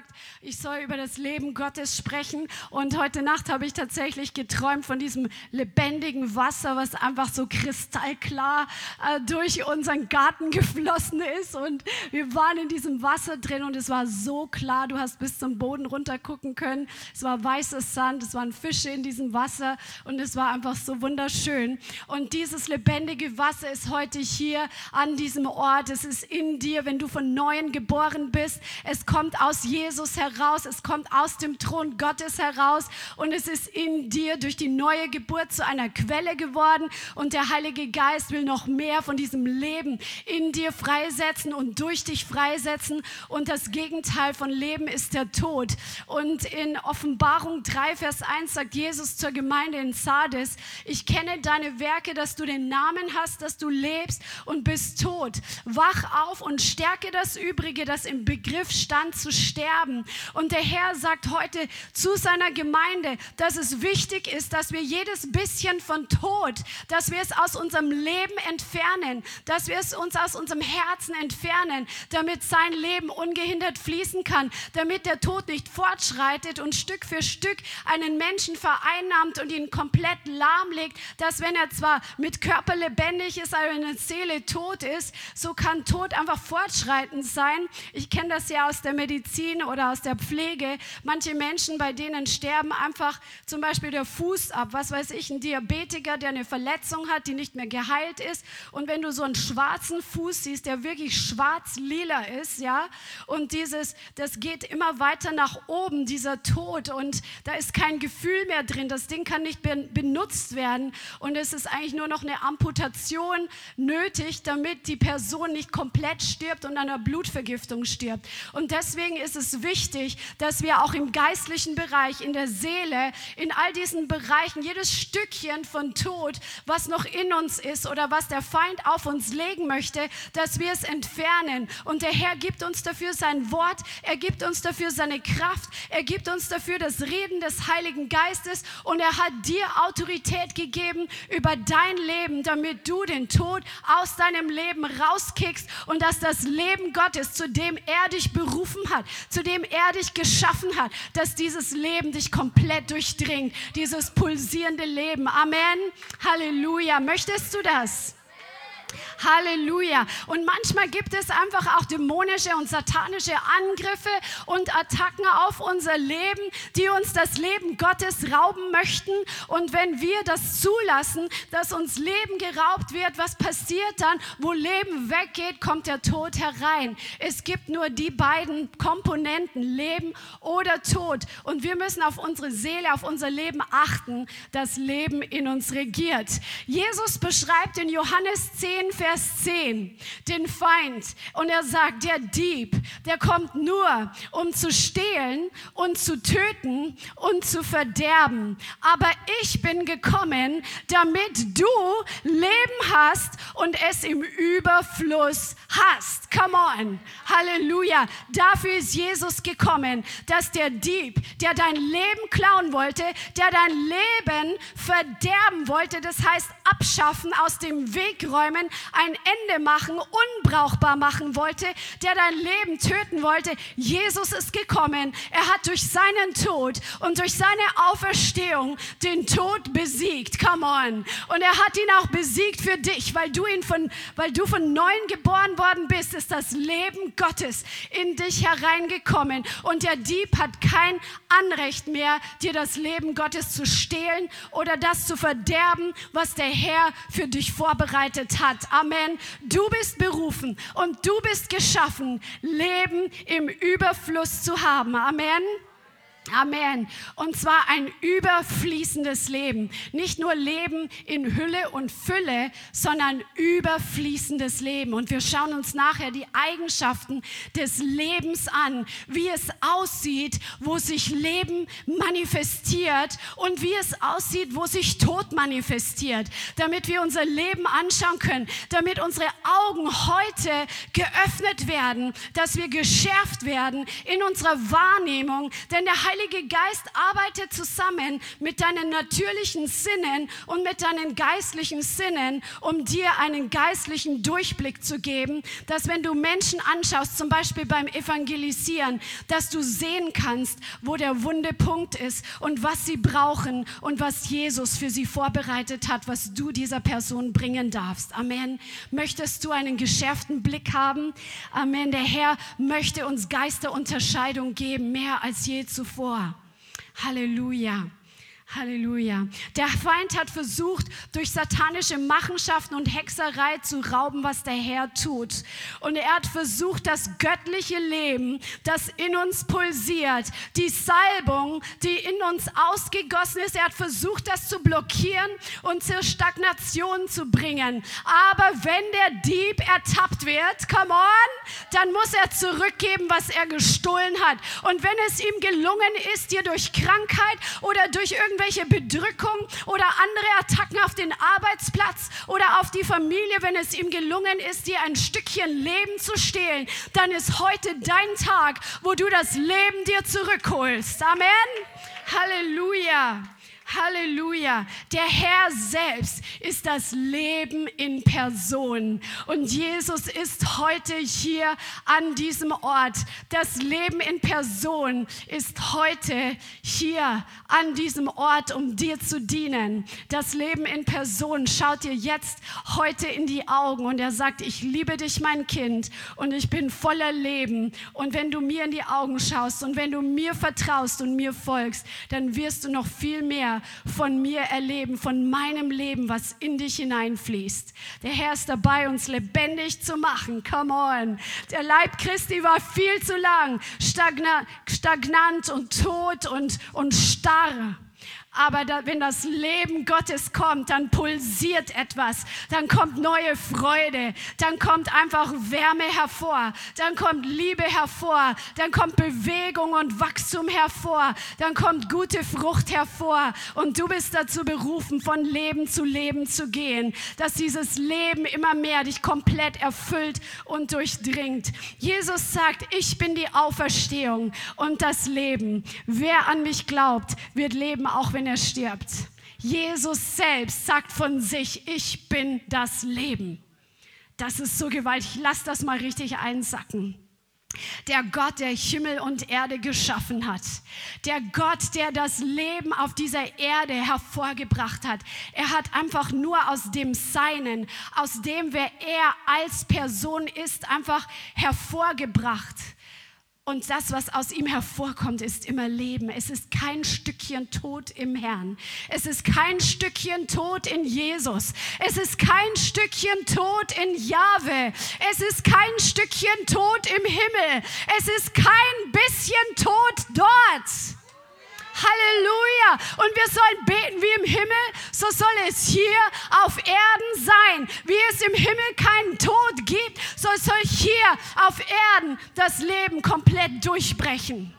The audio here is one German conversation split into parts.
Gesagt, ich soll über das Leben Gottes sprechen. Und heute Nacht habe ich tatsächlich geträumt von diesem lebendigen Wasser, was einfach so kristallklar äh, durch unseren Garten geflossen ist. Und wir waren in diesem Wasser drin und es war so klar. Du hast bis zum Boden runter gucken können. Es war weißes Sand, es waren Fische in diesem Wasser und es war einfach so wunderschön. Und dieses lebendige Wasser ist heute hier an diesem Ort. Es ist in dir, wenn du von Neuem geboren bist. Es kommt aus Jesus heraus, es kommt aus dem Thron Gottes heraus und es ist in dir durch die neue Geburt zu einer Quelle geworden und der Heilige Geist will noch mehr von diesem Leben in dir freisetzen und durch dich freisetzen und das Gegenteil von Leben ist der Tod. Und in Offenbarung 3, Vers 1 sagt Jesus zur Gemeinde in Sardes, ich kenne deine Werke, dass du den Namen hast, dass du lebst und bist tot. Wach auf und stärke das Übrige, das im Begriff stand zu sterben. Und der Herr sagt heute zu seiner Gemeinde, dass es wichtig ist, dass wir jedes bisschen von Tod, dass wir es aus unserem Leben entfernen, dass wir es uns aus unserem Herzen entfernen, damit sein Leben ungehindert fließen kann, damit der Tod nicht fortschreitet und Stück für Stück einen Menschen vereinnahmt und ihn komplett lahmlegt, dass wenn er zwar mit Körper lebendig ist, aber in der Seele tot ist, so kann Tod einfach fortschreitend sein. Ich kenne das ja aus der Medizin oder aus der Pflege. Manche Menschen, bei denen sterben einfach zum Beispiel der Fuß ab. Was weiß ich, ein Diabetiker, der eine Verletzung hat, die nicht mehr geheilt ist. Und wenn du so einen schwarzen Fuß siehst, der wirklich schwarz-lila ist, ja, und dieses, das geht immer weiter nach oben, dieser Tod, und da ist kein Gefühl mehr drin. Das Ding kann nicht benutzt werden. Und es ist eigentlich nur noch eine Amputation nötig, damit die Person nicht komplett stirbt und an einer Blutvergiftung stirbt. Und deswegen ist es wichtig, dass wir auch im geistlichen Bereich, in der Seele, in all diesen Bereichen, jedes Stückchen von Tod, was noch in uns ist oder was der Feind auf uns legen möchte, dass wir es entfernen. Und der Herr gibt uns dafür sein Wort, er gibt uns dafür seine Kraft, er gibt uns dafür das Reden des Heiligen Geistes und er hat dir Autorität gegeben über dein Leben, damit du den Tod aus deinem Leben rauskickst und dass das Leben Gottes, zu dem er dich berufen hat, zu dem er dich geschaffen hat, dass dieses Leben dich komplett durchdringt, dieses pulsierende Leben. Amen. Halleluja. Möchtest du das? Halleluja. Und manchmal gibt es einfach auch dämonische und satanische Angriffe und Attacken auf unser Leben, die uns das Leben Gottes rauben möchten. Und wenn wir das zulassen, dass uns Leben geraubt wird, was passiert dann? Wo Leben weggeht, kommt der Tod herein. Es gibt nur die beiden Komponenten, Leben oder Tod. Und wir müssen auf unsere Seele, auf unser Leben achten, dass Leben in uns regiert. Jesus beschreibt in Johannes 10, Vers Vers 10 den Feind und er sagt, der Dieb, der kommt nur, um zu stehlen und zu töten und zu verderben. Aber ich bin gekommen, damit du Leben hast und es im Überfluss hast. Come on. Halleluja. Dafür ist Jesus gekommen, dass der Dieb, der dein Leben klauen wollte, der dein Leben verderben wollte, das heißt abschaffen, aus dem Weg räumen, ein Ende machen, unbrauchbar machen wollte, der dein Leben töten wollte. Jesus ist gekommen. Er hat durch seinen Tod und durch seine Auferstehung den Tod besiegt. Come on. Und er hat ihn auch besiegt für dich, weil du ihn von, weil du von neuem geboren worden bist, ist das Leben Gottes in dich hereingekommen. Und der Dieb hat kein Anrecht mehr, dir das Leben Gottes zu stehlen oder das zu verderben, was der Herr für dich vorbereitet hat. Amen. Du bist berufen und du bist geschaffen, Leben im Überfluss zu haben. Amen. Amen. Und zwar ein überfließendes Leben. Nicht nur Leben in Hülle und Fülle, sondern überfließendes Leben. Und wir schauen uns nachher die Eigenschaften des Lebens an, wie es aussieht, wo sich Leben manifestiert und wie es aussieht, wo sich Tod manifestiert, damit wir unser Leben anschauen können, damit unsere Augen heute geöffnet werden, dass wir geschärft werden in unserer Wahrnehmung. Denn der Heilige Heilige Geist arbeitet zusammen mit deinen natürlichen Sinnen und mit deinen geistlichen Sinnen, um dir einen geistlichen Durchblick zu geben, dass wenn du Menschen anschaust, zum Beispiel beim Evangelisieren, dass du sehen kannst, wo der wunde Punkt ist und was sie brauchen und was Jesus für sie vorbereitet hat, was du dieser Person bringen darfst. Amen. Möchtest du einen geschärften Blick haben? Amen. Der Herr möchte uns Geisterunterscheidung geben, mehr als je zuvor. Halleluja. Halleluja. Der Feind hat versucht, durch satanische Machenschaften und Hexerei zu rauben, was der Herr tut. Und er hat versucht, das göttliche Leben, das in uns pulsiert, die Salbung, die in uns ausgegossen ist, er hat versucht, das zu blockieren und zur Stagnation zu bringen. Aber wenn der Dieb ertappt wird, come on, dann muss er zurückgeben, was er gestohlen hat. Und wenn es ihm gelungen ist, dir durch Krankheit oder durch irgendeine irgendwelche Bedrückung oder andere Attacken auf den Arbeitsplatz oder auf die Familie, wenn es ihm gelungen ist, dir ein Stückchen Leben zu stehlen, dann ist heute dein Tag, wo du das Leben dir zurückholst. Amen. Halleluja. Halleluja. Der Herr selbst ist das Leben in Person. Und Jesus ist heute hier an diesem Ort. Das Leben in Person ist heute hier an diesem Ort, um dir zu dienen. Das Leben in Person schaut dir jetzt heute in die Augen und er sagt, ich liebe dich, mein Kind, und ich bin voller Leben. Und wenn du mir in die Augen schaust und wenn du mir vertraust und mir folgst, dann wirst du noch viel mehr von mir erleben, von meinem Leben, was in dich hineinfließt. Der Herr ist dabei, uns lebendig zu machen. Come on. Der Leib Christi war viel zu lang stagnant und tot und, und starr. Aber da, wenn das Leben Gottes kommt, dann pulsiert etwas, dann kommt neue Freude, dann kommt einfach Wärme hervor, dann kommt Liebe hervor, dann kommt Bewegung und Wachstum hervor, dann kommt gute Frucht hervor. Und du bist dazu berufen, von Leben zu Leben zu gehen, dass dieses Leben immer mehr dich komplett erfüllt und durchdringt. Jesus sagt, ich bin die Auferstehung und das Leben. Wer an mich glaubt, wird leben, auch wenn wenn er stirbt. Jesus selbst sagt von sich, ich bin das Leben. Das ist so gewaltig. Lass das mal richtig einsacken. Der Gott, der Himmel und Erde geschaffen hat. Der Gott, der das Leben auf dieser Erde hervorgebracht hat. Er hat einfach nur aus dem Seinen, aus dem, wer er als Person ist, einfach hervorgebracht. Und das, was aus ihm hervorkommt, ist immer Leben. Es ist kein Stückchen Tod im Herrn. Es ist kein Stückchen Tod in Jesus. Es ist kein Stückchen Tod in Jahwe. Es ist kein Stückchen Tod im Himmel. Es ist kein bisschen Tod dort. Halleluja. Und wir sollen beten wie im Himmel, so soll es hier auf Erden sein. Wie es im Himmel keinen Tod gibt, so soll hier auf Erden das Leben komplett durchbrechen.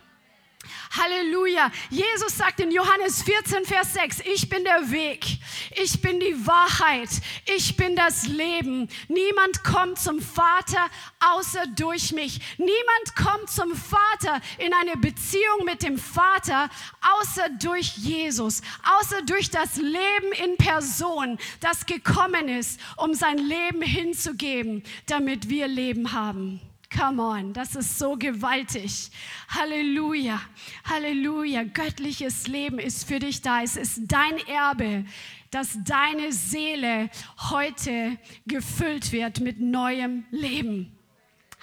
Halleluja. Jesus sagt in Johannes 14, Vers 6, ich bin der Weg, ich bin die Wahrheit, ich bin das Leben. Niemand kommt zum Vater außer durch mich. Niemand kommt zum Vater in eine Beziehung mit dem Vater außer durch Jesus, außer durch das Leben in Person, das gekommen ist, um sein Leben hinzugeben, damit wir Leben haben. Come on, das ist so gewaltig. Halleluja, Halleluja. Göttliches Leben ist für dich da. Es ist dein Erbe, dass deine Seele heute gefüllt wird mit neuem Leben.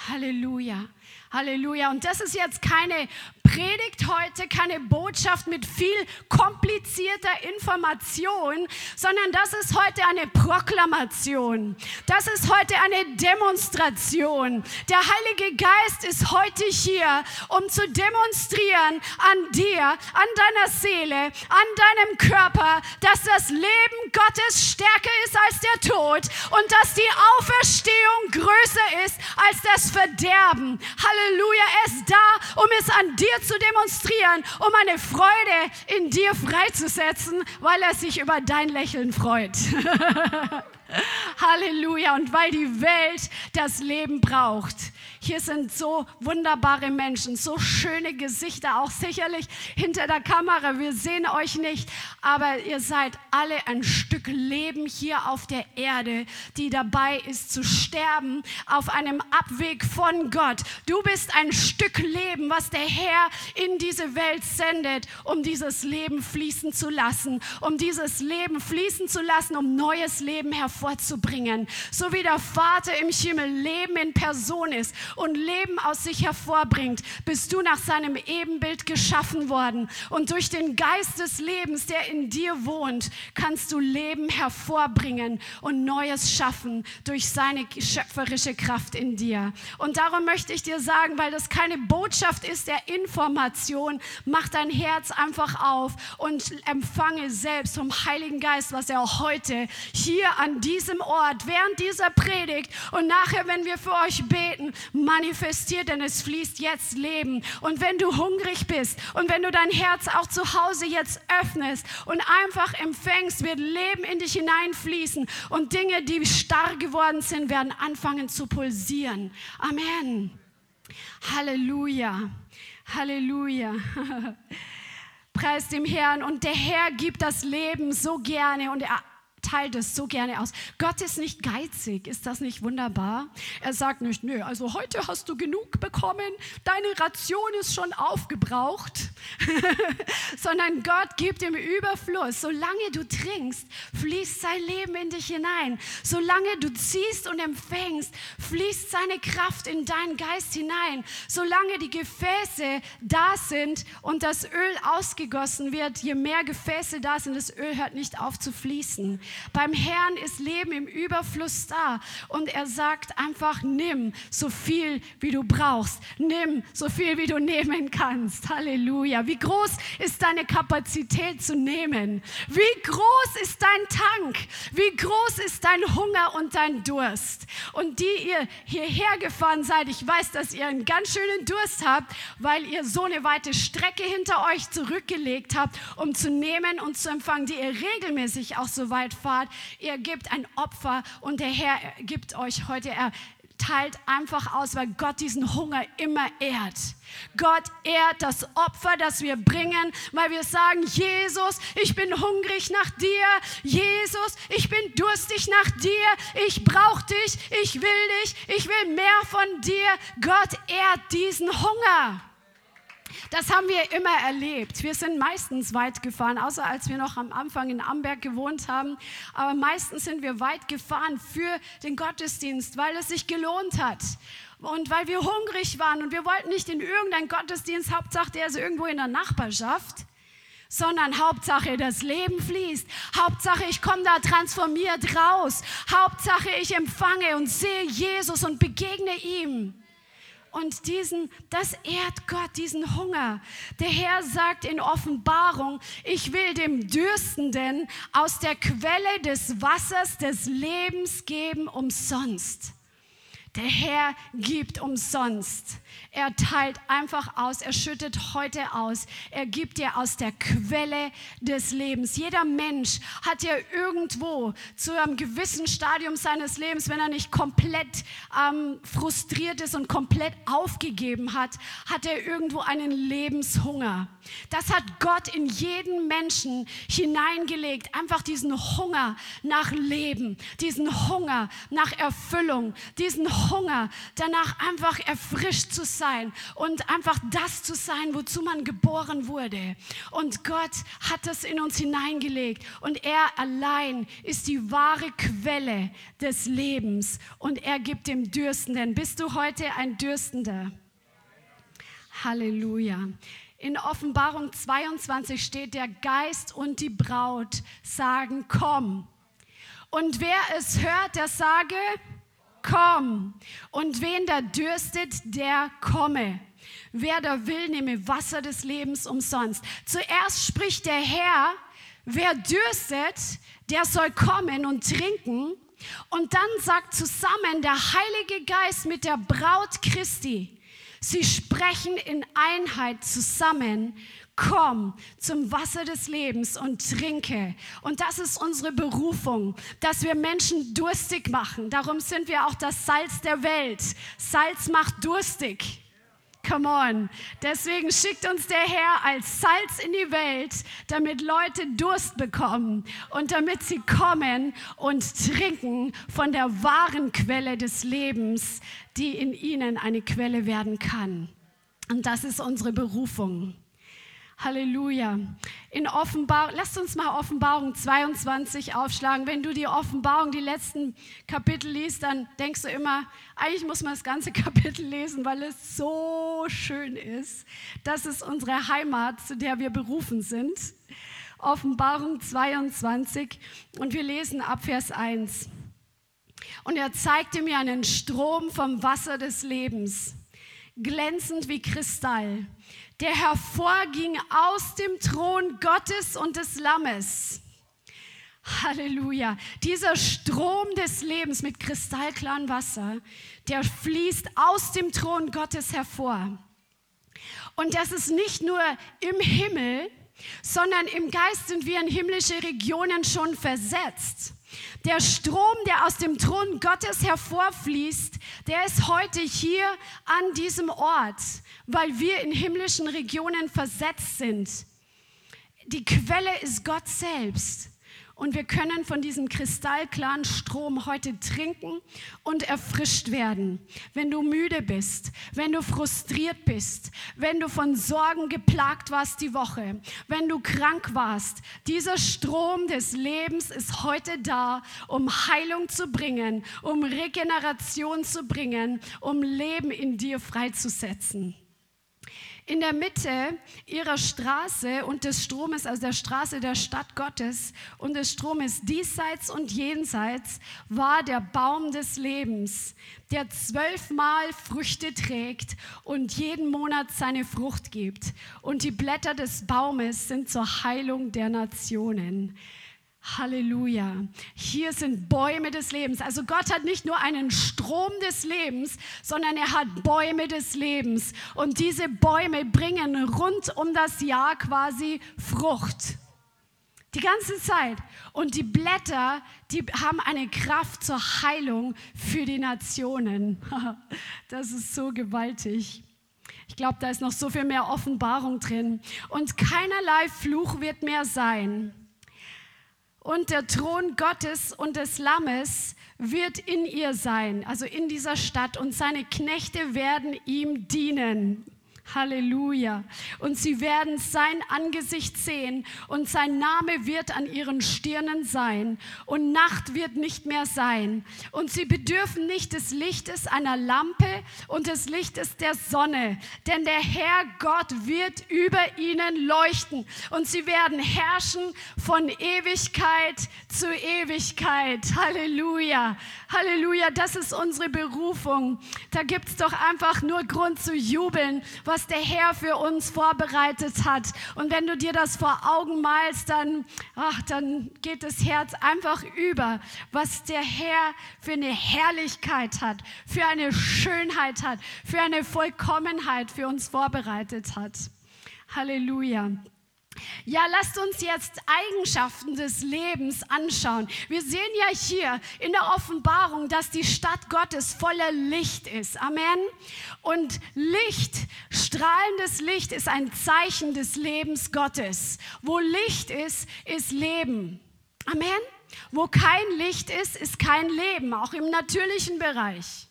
Halleluja. Halleluja. Und das ist jetzt keine Predigt heute keine Botschaft mit viel komplizierter Information, sondern das ist heute eine Proklamation. Das ist heute eine Demonstration. Der Heilige Geist ist heute hier, um zu demonstrieren an dir, an deiner Seele, an deinem Körper, dass das Leben Gottes stärker ist als der Tod und dass die Auferstehung größer ist als das Verderben. Halleluja, er ist da, um es an dir zu demonstrieren, um eine Freude in dir freizusetzen, weil er sich über dein Lächeln freut. Halleluja. Und weil die Welt das Leben braucht. Hier sind so wunderbare Menschen, so schöne Gesichter, auch sicherlich hinter der Kamera. Wir sehen euch nicht, aber ihr seid alle ein Stück Leben hier auf der Erde, die dabei ist zu sterben auf einem Abweg von Gott. Du bist ein Stück Leben, was der Herr in diese Welt sendet, um dieses Leben fließen zu lassen, um dieses Leben fließen zu lassen, um neues Leben hervorzubringen. So wie der Vater im Himmel Leben in Person ist und Leben aus sich hervorbringt, bist du nach seinem Ebenbild geschaffen worden. Und durch den Geist des Lebens, der in dir wohnt, kannst du Leben hervorbringen und Neues schaffen durch seine schöpferische Kraft in dir. Und darum möchte ich dir sagen, weil das keine Botschaft ist der Information, mach dein Herz einfach auf und empfange selbst vom Heiligen Geist, was er heute hier an diesem Ort, während dieser Predigt und nachher, wenn wir für euch beten, manifestiert, denn es fließt jetzt Leben. Und wenn du hungrig bist und wenn du dein Herz auch zu Hause jetzt öffnest und einfach empfängst, wird Leben in dich hineinfließen und Dinge, die starr geworden sind, werden anfangen zu pulsieren. Amen. Halleluja. Halleluja. Preis dem Herrn. Und der Herr gibt das Leben so gerne und er teilt es so gerne aus. Gott ist nicht geizig. Ist das nicht wunderbar? Er sagt nicht, nö, also heute hast du genug bekommen, deine Ration ist schon aufgebraucht, sondern Gott gibt im Überfluss. Solange du trinkst, fließt sein Leben in dich hinein. Solange du ziehst und empfängst, fließt seine Kraft in deinen Geist hinein. Solange die Gefäße da sind und das Öl ausgegossen wird, je mehr Gefäße da sind, das Öl hört nicht auf zu fließen. Beim Herrn ist Leben im Überfluss da und er sagt einfach, nimm so viel, wie du brauchst. Nimm so viel, wie du nehmen kannst. Halleluja. Wie groß ist deine Kapazität zu nehmen? Wie groß ist dein Tank? Wie groß ist dein Hunger und dein Durst? Und die ihr hierher gefahren seid, ich weiß, dass ihr einen ganz schönen Durst habt, weil ihr so eine weite Strecke hinter euch zurückgelegt habt, um zu nehmen und zu empfangen, die ihr regelmäßig auch so weit fahrt. Ihr gebt ein Opfer und der Herr gibt euch heute, er teilt einfach aus, weil Gott diesen Hunger immer ehrt. Gott ehrt das Opfer, das wir bringen, weil wir sagen, Jesus, ich bin hungrig nach dir. Jesus, ich bin durstig nach dir. Ich brauche dich. Ich will dich. Ich will mehr von dir. Gott ehrt diesen Hunger. Das haben wir immer erlebt. Wir sind meistens weit gefahren, außer als wir noch am Anfang in Amberg gewohnt haben. Aber meistens sind wir weit gefahren für den Gottesdienst, weil es sich gelohnt hat. Und weil wir hungrig waren und wir wollten nicht in irgendeinen Gottesdienst, Hauptsache der ist irgendwo in der Nachbarschaft, sondern Hauptsache das Leben fließt. Hauptsache ich komme da transformiert raus. Hauptsache ich empfange und sehe Jesus und begegne ihm. Und diesen, das ehrt Gott, diesen Hunger. Der Herr sagt in Offenbarung, ich will dem Dürstenden aus der Quelle des Wassers des Lebens geben umsonst. Der Herr gibt umsonst. Er teilt einfach aus, er schüttet heute aus. Er gibt dir aus der Quelle des Lebens. Jeder Mensch hat ja irgendwo zu einem gewissen Stadium seines Lebens, wenn er nicht komplett ähm, frustriert ist und komplett aufgegeben hat, hat er irgendwo einen Lebenshunger. Das hat Gott in jeden Menschen hineingelegt. Einfach diesen Hunger nach Leben, diesen Hunger nach Erfüllung, diesen Hunger danach einfach erfrischt zu sein und einfach das zu sein, wozu man geboren wurde. Und Gott hat das in uns hineingelegt und er allein ist die wahre Quelle des Lebens und er gibt dem Dürstenden. Bist du heute ein Dürstender? Halleluja. In Offenbarung 22 steht, der Geist und die Braut sagen, komm. Und wer es hört, der sage, komm. Und wen da dürstet, der komme. Wer da will, nehme Wasser des Lebens umsonst. Zuerst spricht der Herr, wer dürstet, der soll kommen und trinken. Und dann sagt zusammen der Heilige Geist mit der Braut Christi, Sie sprechen in Einheit zusammen. Komm zum Wasser des Lebens und trinke. Und das ist unsere Berufung, dass wir Menschen durstig machen. Darum sind wir auch das Salz der Welt. Salz macht durstig. Come on. Deswegen schickt uns der Herr als Salz in die Welt, damit Leute Durst bekommen und damit sie kommen und trinken von der wahren Quelle des Lebens, die in ihnen eine Quelle werden kann. Und das ist unsere Berufung. Halleluja. In Offenbarung, lasst uns mal Offenbarung 22 aufschlagen. Wenn du die Offenbarung, die letzten Kapitel liest, dann denkst du immer, eigentlich muss man das ganze Kapitel lesen, weil es so schön ist. Das ist unsere Heimat, zu der wir berufen sind. Offenbarung 22 und wir lesen ab Vers 1. Und er zeigte mir einen Strom vom Wasser des Lebens, glänzend wie Kristall der hervorging aus dem Thron Gottes und des Lammes. Halleluja. Dieser Strom des Lebens mit kristallklarem Wasser, der fließt aus dem Thron Gottes hervor. Und das ist nicht nur im Himmel, sondern im Geist sind wir in himmlische Regionen schon versetzt. Der Strom, der aus dem Thron Gottes hervorfließt, der ist heute hier an diesem Ort, weil wir in himmlischen Regionen versetzt sind. Die Quelle ist Gott selbst. Und wir können von diesem kristallklaren Strom heute trinken und erfrischt werden. Wenn du müde bist, wenn du frustriert bist, wenn du von Sorgen geplagt warst die Woche, wenn du krank warst, dieser Strom des Lebens ist heute da, um Heilung zu bringen, um Regeneration zu bringen, um Leben in dir freizusetzen in der Mitte ihrer Straße und des Stromes, also der Straße der Stadt Gottes und des Stromes diesseits und jenseits, war der Baum des Lebens, der zwölfmal Früchte trägt und jeden Monat seine Frucht gibt. Und die Blätter des Baumes sind zur Heilung der Nationen. Halleluja. Hier sind Bäume des Lebens. Also Gott hat nicht nur einen Strom des Lebens, sondern er hat Bäume des Lebens. Und diese Bäume bringen rund um das Jahr quasi Frucht. Die ganze Zeit. Und die Blätter, die haben eine Kraft zur Heilung für die Nationen. Das ist so gewaltig. Ich glaube, da ist noch so viel mehr Offenbarung drin. Und keinerlei Fluch wird mehr sein und der Thron Gottes und des Lammes wird in ihr sein, also in dieser Stadt, und seine Knechte werden ihm dienen. Halleluja. Und sie werden sein Angesicht sehen und sein Name wird an ihren Stirnen sein und Nacht wird nicht mehr sein. Und sie bedürfen nicht des Lichtes einer Lampe und des Lichtes der Sonne, denn der Herr Gott wird über ihnen leuchten und sie werden herrschen von Ewigkeit zu Ewigkeit. Halleluja. Halleluja. Das ist unsere Berufung. Da gibt es doch einfach nur Grund zu jubeln, was was der Herr für uns vorbereitet hat. Und wenn du dir das vor Augen malst, dann, ach, dann geht das Herz einfach über, was der Herr für eine Herrlichkeit hat, für eine Schönheit hat, für eine Vollkommenheit für uns vorbereitet hat. Halleluja. Ja, lasst uns jetzt Eigenschaften des Lebens anschauen. Wir sehen ja hier in der Offenbarung, dass die Stadt Gottes voller Licht ist. Amen. Und Licht, strahlendes Licht ist ein Zeichen des Lebens Gottes. Wo Licht ist, ist Leben. Amen. Wo kein Licht ist, ist kein Leben, auch im natürlichen Bereich.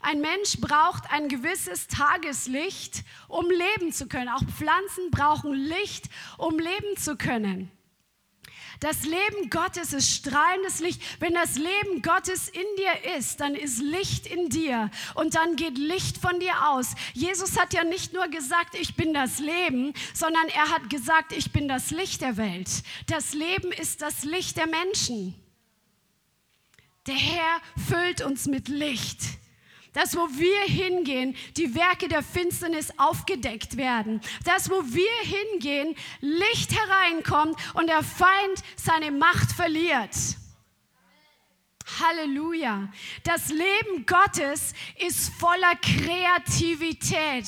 Ein Mensch braucht ein gewisses Tageslicht, um leben zu können. Auch Pflanzen brauchen Licht, um leben zu können. Das Leben Gottes ist strahlendes Licht. Wenn das Leben Gottes in dir ist, dann ist Licht in dir und dann geht Licht von dir aus. Jesus hat ja nicht nur gesagt, ich bin das Leben, sondern er hat gesagt, ich bin das Licht der Welt. Das Leben ist das Licht der Menschen. Der Herr füllt uns mit Licht dass wo wir hingehen, die Werke der Finsternis aufgedeckt werden. Dass wo wir hingehen, Licht hereinkommt und der Feind seine Macht verliert. Halleluja. Das Leben Gottes ist voller Kreativität.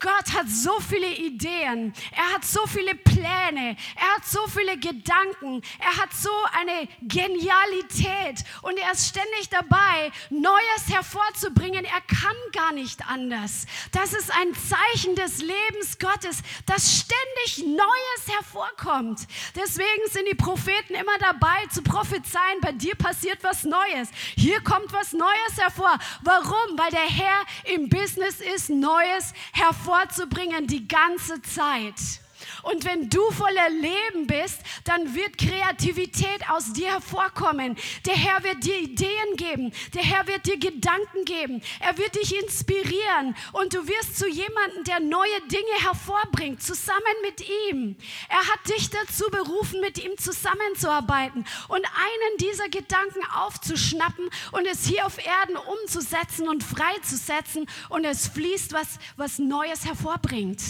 Gott hat so viele Ideen, er hat so viele Pläne, er hat so viele Gedanken, er hat so eine Genialität und er ist ständig dabei, Neues hervorzubringen. Er kann gar nicht anders. Das ist ein Zeichen des Lebens Gottes, dass ständig Neues hervorkommt. Deswegen sind die Propheten immer dabei zu prophezeien, bei dir passiert was Neues. Hier kommt was Neues hervor. Warum? Weil der Herr im Business ist, Neues hervorzubringen hervorzubringen die ganze Zeit. Und wenn du voller Leben bist, dann wird Kreativität aus dir hervorkommen. Der Herr wird dir Ideen geben. Der Herr wird dir Gedanken geben. Er wird dich inspirieren. Und du wirst zu jemandem, der neue Dinge hervorbringt, zusammen mit ihm. Er hat dich dazu berufen, mit ihm zusammenzuarbeiten und einen dieser Gedanken aufzuschnappen und es hier auf Erden umzusetzen und freizusetzen. Und es fließt was, was Neues hervorbringt.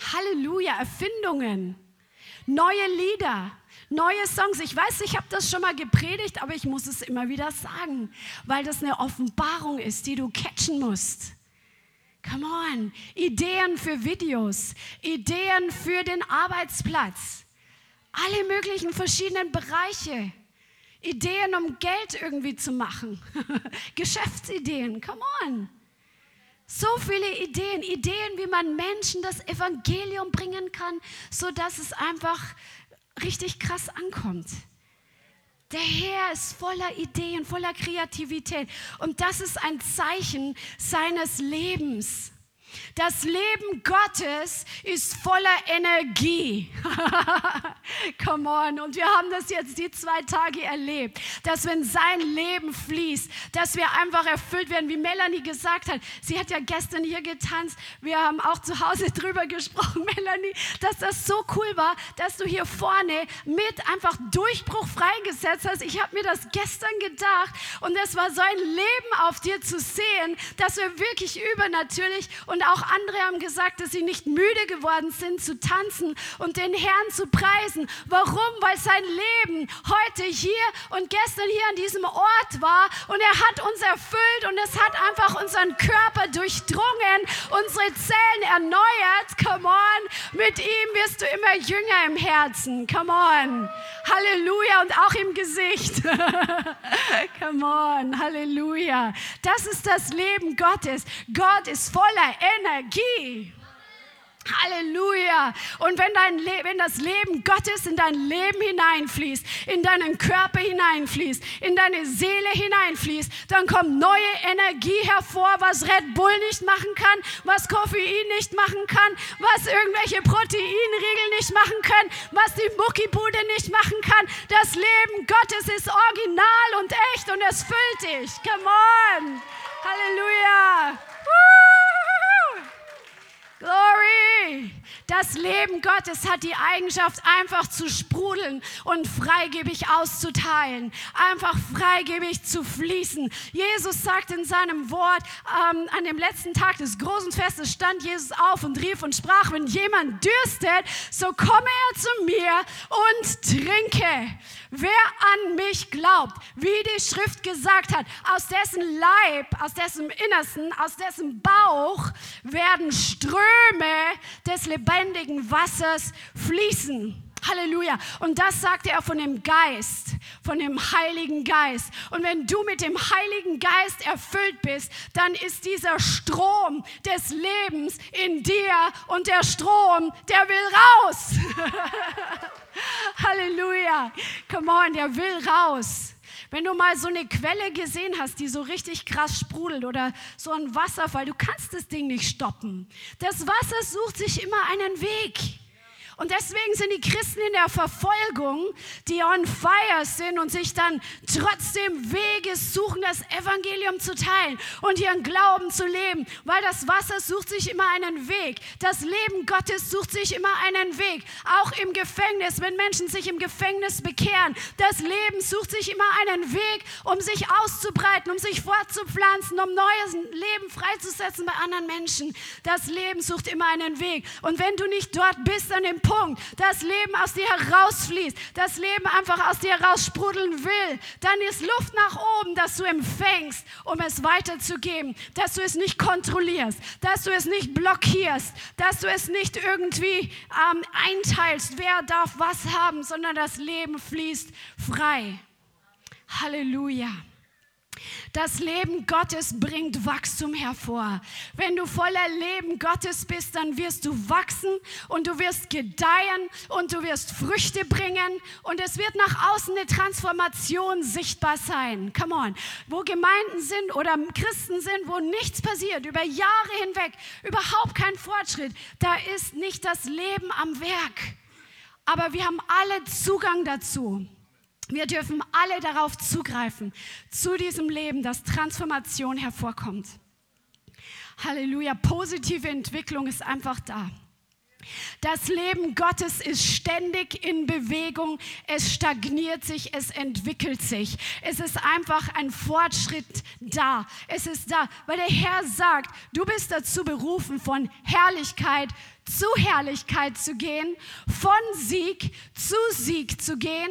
Halleluja, Erfindungen, neue Lieder, neue Songs. Ich weiß, ich habe das schon mal gepredigt, aber ich muss es immer wieder sagen, weil das eine Offenbarung ist, die du catchen musst. Come on, Ideen für Videos, Ideen für den Arbeitsplatz, alle möglichen verschiedenen Bereiche. Ideen, um Geld irgendwie zu machen. Geschäftsideen, come on. So viele Ideen, Ideen, wie man Menschen das Evangelium bringen kann, so dass es einfach richtig krass ankommt. Der Herr ist voller Ideen, voller Kreativität und das ist ein Zeichen seines Lebens. Das Leben Gottes ist voller Energie. Come on. Und wir haben das jetzt die zwei Tage erlebt, dass wenn sein Leben fließt, dass wir einfach erfüllt werden, wie Melanie gesagt hat. Sie hat ja gestern hier getanzt. Wir haben auch zu Hause drüber gesprochen, Melanie, dass das so cool war, dass du hier vorne mit einfach Durchbruch freigesetzt hast. Ich habe mir das gestern gedacht und es war so ein Leben auf dir zu sehen, dass wir wirklich übernatürlich und und auch andere haben gesagt, dass sie nicht müde geworden sind zu tanzen und den Herrn zu preisen. Warum? Weil sein Leben heute hier und gestern hier an diesem Ort war und er hat uns erfüllt und es hat einfach unseren Körper durchdrungen, unsere Zellen erneuert. Come on, mit ihm wirst du immer jünger im Herzen. Come on. Halleluja und auch im Gesicht. Come on, Halleluja. Das ist das Leben Gottes. Gott ist voller Energie. Halleluja. Und wenn, dein wenn das Leben Gottes in dein Leben hineinfließt, in deinen Körper hineinfließt, in deine Seele hineinfließt, dann kommt neue Energie hervor, was Red Bull nicht machen kann, was Koffein nicht machen kann, was irgendwelche Proteinriegel nicht machen können, was die Muckibude nicht machen kann. Das Leben Gottes ist original und echt und es füllt dich. Come on. Halleluja. Glory! Das Leben Gottes hat die Eigenschaft, einfach zu sprudeln und freigebig auszuteilen, einfach freigebig zu fließen. Jesus sagt in seinem Wort, ähm, an dem letzten Tag des großen Festes stand Jesus auf und rief und sprach, wenn jemand dürstet, so komme er zu mir und trinke. Wer an mich glaubt, wie die Schrift gesagt hat, aus dessen Leib, aus dessen Innersten, aus dessen Bauch werden Ströme des lebendigen Wassers fließen. Halleluja. Und das sagte er von dem Geist, von dem Heiligen Geist. Und wenn du mit dem Heiligen Geist erfüllt bist, dann ist dieser Strom des Lebens in dir und der Strom, der will raus. Halleluja. Come on, der will raus. Wenn du mal so eine Quelle gesehen hast, die so richtig krass sprudelt oder so ein Wasserfall, du kannst das Ding nicht stoppen. Das Wasser sucht sich immer einen Weg. Und deswegen sind die Christen in der Verfolgung, die on fire sind und sich dann trotzdem Wege suchen, das Evangelium zu teilen und ihren Glauben zu leben, weil das Wasser sucht sich immer einen Weg. Das Leben Gottes sucht sich immer einen Weg. Auch im Gefängnis, wenn Menschen sich im Gefängnis bekehren, das Leben sucht sich immer einen Weg, um sich auszubreiten, um sich fortzupflanzen, um neues Leben freizusetzen bei anderen Menschen. Das Leben sucht immer einen Weg. Und wenn du nicht dort bist, an dem Punkt, Punkt das Leben aus dir herausfließt, das Leben einfach aus dir heraussprudeln will, dann ist Luft nach oben, dass du empfängst, um es weiterzugeben, dass du es nicht kontrollierst, dass du es nicht blockierst, dass du es nicht irgendwie ähm, einteilst, wer darf was haben, sondern das Leben fließt frei. Halleluja. Das Leben Gottes bringt Wachstum hervor. Wenn du voller Leben Gottes bist, dann wirst du wachsen und du wirst gedeihen und du wirst Früchte bringen und es wird nach außen eine Transformation sichtbar sein. Come on. Wo Gemeinden sind oder Christen sind, wo nichts passiert, über Jahre hinweg, überhaupt kein Fortschritt, da ist nicht das Leben am Werk. Aber wir haben alle Zugang dazu. Wir dürfen alle darauf zugreifen, zu diesem Leben, das Transformation hervorkommt. Halleluja, positive Entwicklung ist einfach da. Das Leben Gottes ist ständig in Bewegung, es stagniert sich, es entwickelt sich. Es ist einfach ein Fortschritt da. Es ist da, weil der Herr sagt, du bist dazu berufen, von Herrlichkeit zu Herrlichkeit zu gehen, von Sieg zu Sieg zu gehen,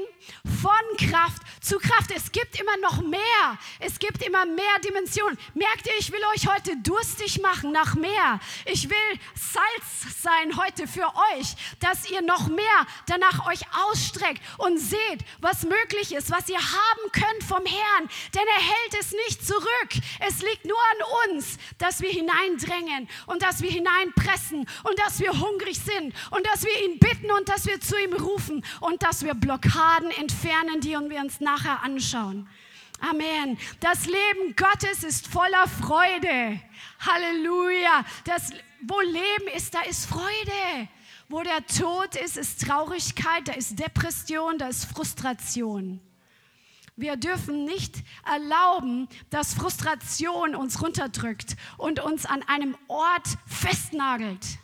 von Kraft zu Kraft. Es gibt immer noch mehr. Es gibt immer mehr Dimensionen. Merkt ihr, ich will euch heute durstig machen nach mehr. Ich will Salz sein heute für euch, dass ihr noch mehr danach euch ausstreckt und seht, was möglich ist, was ihr haben könnt vom Herrn. Denn er hält es nicht zurück. Es liegt nur an uns, dass wir hineindrängen und dass wir hineinpressen und dass wir hungrig sind und dass wir ihn bitten und dass wir zu ihm rufen und dass wir Blockaden entfernen, die wir uns nachher anschauen. Amen. Das Leben Gottes ist voller Freude. Halleluja. Das, wo Leben ist, da ist Freude. Wo der Tod ist, ist Traurigkeit, da ist Depression, da ist Frustration. Wir dürfen nicht erlauben, dass Frustration uns runterdrückt und uns an einem Ort festnagelt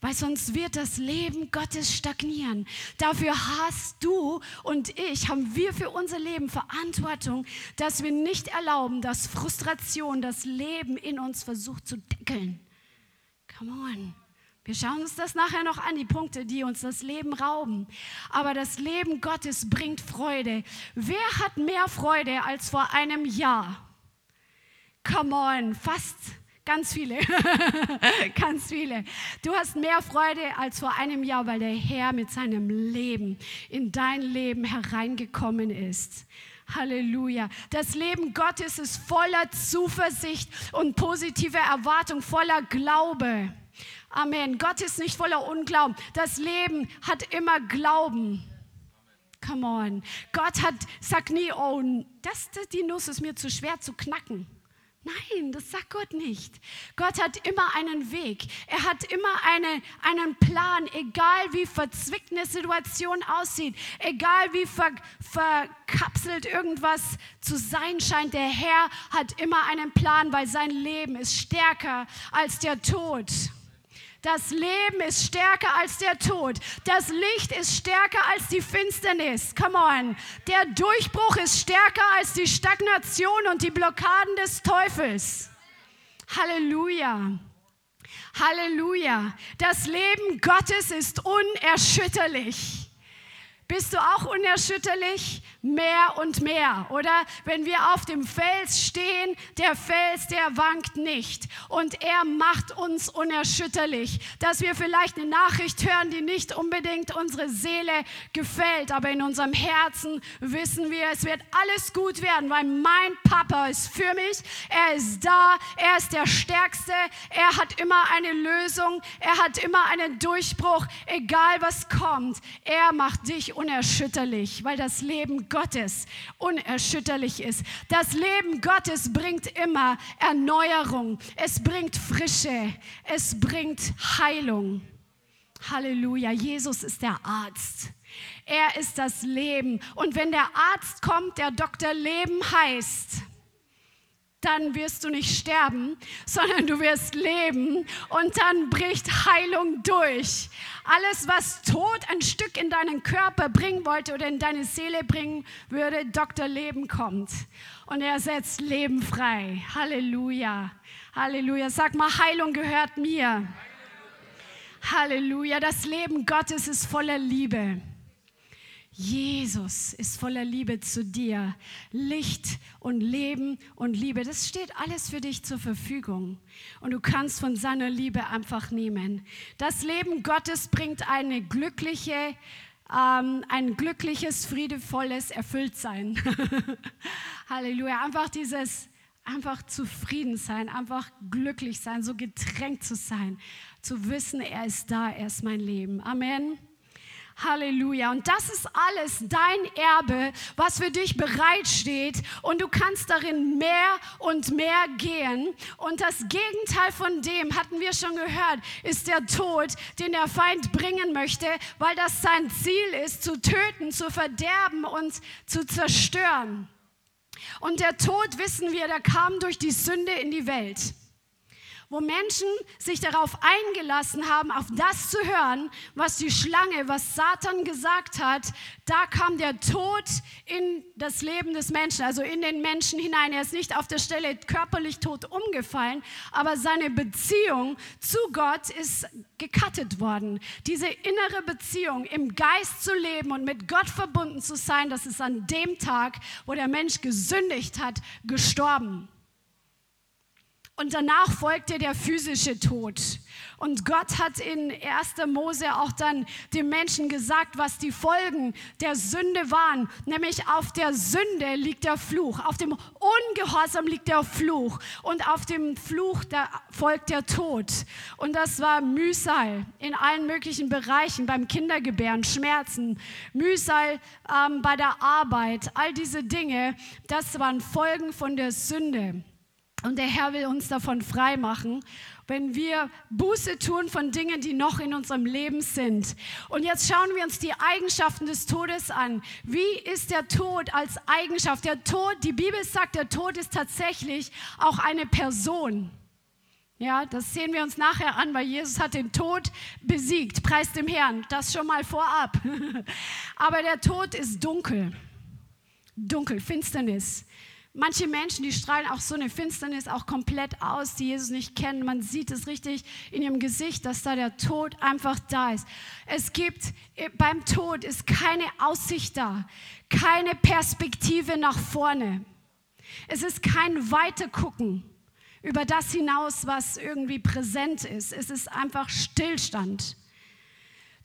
weil sonst wird das Leben Gottes stagnieren. Dafür hast du und ich, haben wir für unser Leben Verantwortung, dass wir nicht erlauben, dass Frustration das Leben in uns versucht zu deckeln. Come on. Wir schauen uns das nachher noch an, die Punkte, die uns das Leben rauben. Aber das Leben Gottes bringt Freude. Wer hat mehr Freude als vor einem Jahr? Come on, fast Ganz viele, ganz viele. Du hast mehr Freude als vor einem Jahr, weil der Herr mit seinem Leben in dein Leben hereingekommen ist. Halleluja. Das Leben Gottes ist voller Zuversicht und positive Erwartung, voller Glaube. Amen. Gott ist nicht voller Unglauben. Das Leben hat immer Glauben. Come on. Gott hat, sagt nie, oh, das, die Nuss ist mir zu schwer zu knacken. Nein, das sagt Gott nicht. Gott hat immer einen Weg. Er hat immer eine, einen Plan, egal wie verzwickt eine Situation aussieht, egal wie ver, verkapselt irgendwas zu sein scheint. Der Herr hat immer einen Plan, weil sein Leben ist stärker als der Tod. Das Leben ist stärker als der Tod. Das Licht ist stärker als die Finsternis. Come on. Der Durchbruch ist stärker als die Stagnation und die Blockaden des Teufels. Halleluja. Halleluja. Das Leben Gottes ist unerschütterlich. Bist du auch unerschütterlich? Mehr und mehr, oder? Wenn wir auf dem Fels stehen, der Fels, der wankt nicht. Und er macht uns unerschütterlich. Dass wir vielleicht eine Nachricht hören, die nicht unbedingt unsere Seele gefällt, aber in unserem Herzen wissen wir, es wird alles gut werden, weil mein Papa ist für mich. Er ist da, er ist der Stärkste, er hat immer eine Lösung, er hat immer einen Durchbruch, egal was kommt. Er macht dich unerschütterlich, weil das Leben Gottes unerschütterlich ist. Das Leben Gottes bringt immer Erneuerung, es bringt Frische, es bringt Heilung. Halleluja, Jesus ist der Arzt. Er ist das Leben. Und wenn der Arzt kommt, der Doktor Leben heißt, dann wirst du nicht sterben, sondern du wirst leben und dann bricht Heilung durch. Alles, was Tod ein Stück in deinen Körper bringen wollte oder in deine Seele bringen würde, Dr. Leben kommt und er setzt Leben frei. Halleluja, Halleluja. Sag mal, Heilung gehört mir. Halleluja. Das Leben Gottes ist voller Liebe. Jesus ist voller Liebe zu dir. Licht und Leben und Liebe, das steht alles für dich zur Verfügung. Und du kannst von seiner Liebe einfach nehmen. Das Leben Gottes bringt eine glückliche, ähm, ein glückliches, friedevolles Erfülltsein. Halleluja. Einfach dieses, einfach zufrieden sein, einfach glücklich sein, so getränkt zu sein, zu wissen, er ist da, er ist mein Leben. Amen. Halleluja. Und das ist alles dein Erbe, was für dich bereitsteht. Und du kannst darin mehr und mehr gehen. Und das Gegenteil von dem, hatten wir schon gehört, ist der Tod, den der Feind bringen möchte, weil das sein Ziel ist, zu töten, zu verderben und zu zerstören. Und der Tod, wissen wir, der kam durch die Sünde in die Welt wo Menschen sich darauf eingelassen haben, auf das zu hören, was die Schlange, was Satan gesagt hat, da kam der Tod in das Leben des Menschen, also in den Menschen hinein. Er ist nicht auf der Stelle körperlich tot umgefallen, aber seine Beziehung zu Gott ist gekattet worden. Diese innere Beziehung im Geist zu leben und mit Gott verbunden zu sein, das ist an dem Tag, wo der Mensch gesündigt hat, gestorben. Und danach folgte der physische Tod. Und Gott hat in 1. Mose auch dann den Menschen gesagt, was die Folgen der Sünde waren. Nämlich auf der Sünde liegt der Fluch, auf dem Ungehorsam liegt der Fluch und auf dem Fluch da folgt der Tod. Und das war Mühsal in allen möglichen Bereichen, beim Kindergebären, Schmerzen, Mühsal ähm, bei der Arbeit, all diese Dinge, das waren Folgen von der Sünde. Und der Herr will uns davon frei machen, wenn wir Buße tun von Dingen, die noch in unserem Leben sind. Und jetzt schauen wir uns die Eigenschaften des Todes an. Wie ist der Tod als Eigenschaft? Der Tod, die Bibel sagt, der Tod ist tatsächlich auch eine Person. Ja, das sehen wir uns nachher an, weil Jesus hat den Tod besiegt. Preis dem Herrn. Das schon mal vorab. Aber der Tod ist dunkel. Dunkel, Finsternis. Manche Menschen, die strahlen auch so eine Finsternis auch komplett aus, die Jesus nicht kennen. Man sieht es richtig in ihrem Gesicht, dass da der Tod einfach da ist. Es gibt beim Tod ist keine Aussicht da, keine Perspektive nach vorne. Es ist kein Weitergucken über das hinaus, was irgendwie präsent ist. Es ist einfach Stillstand.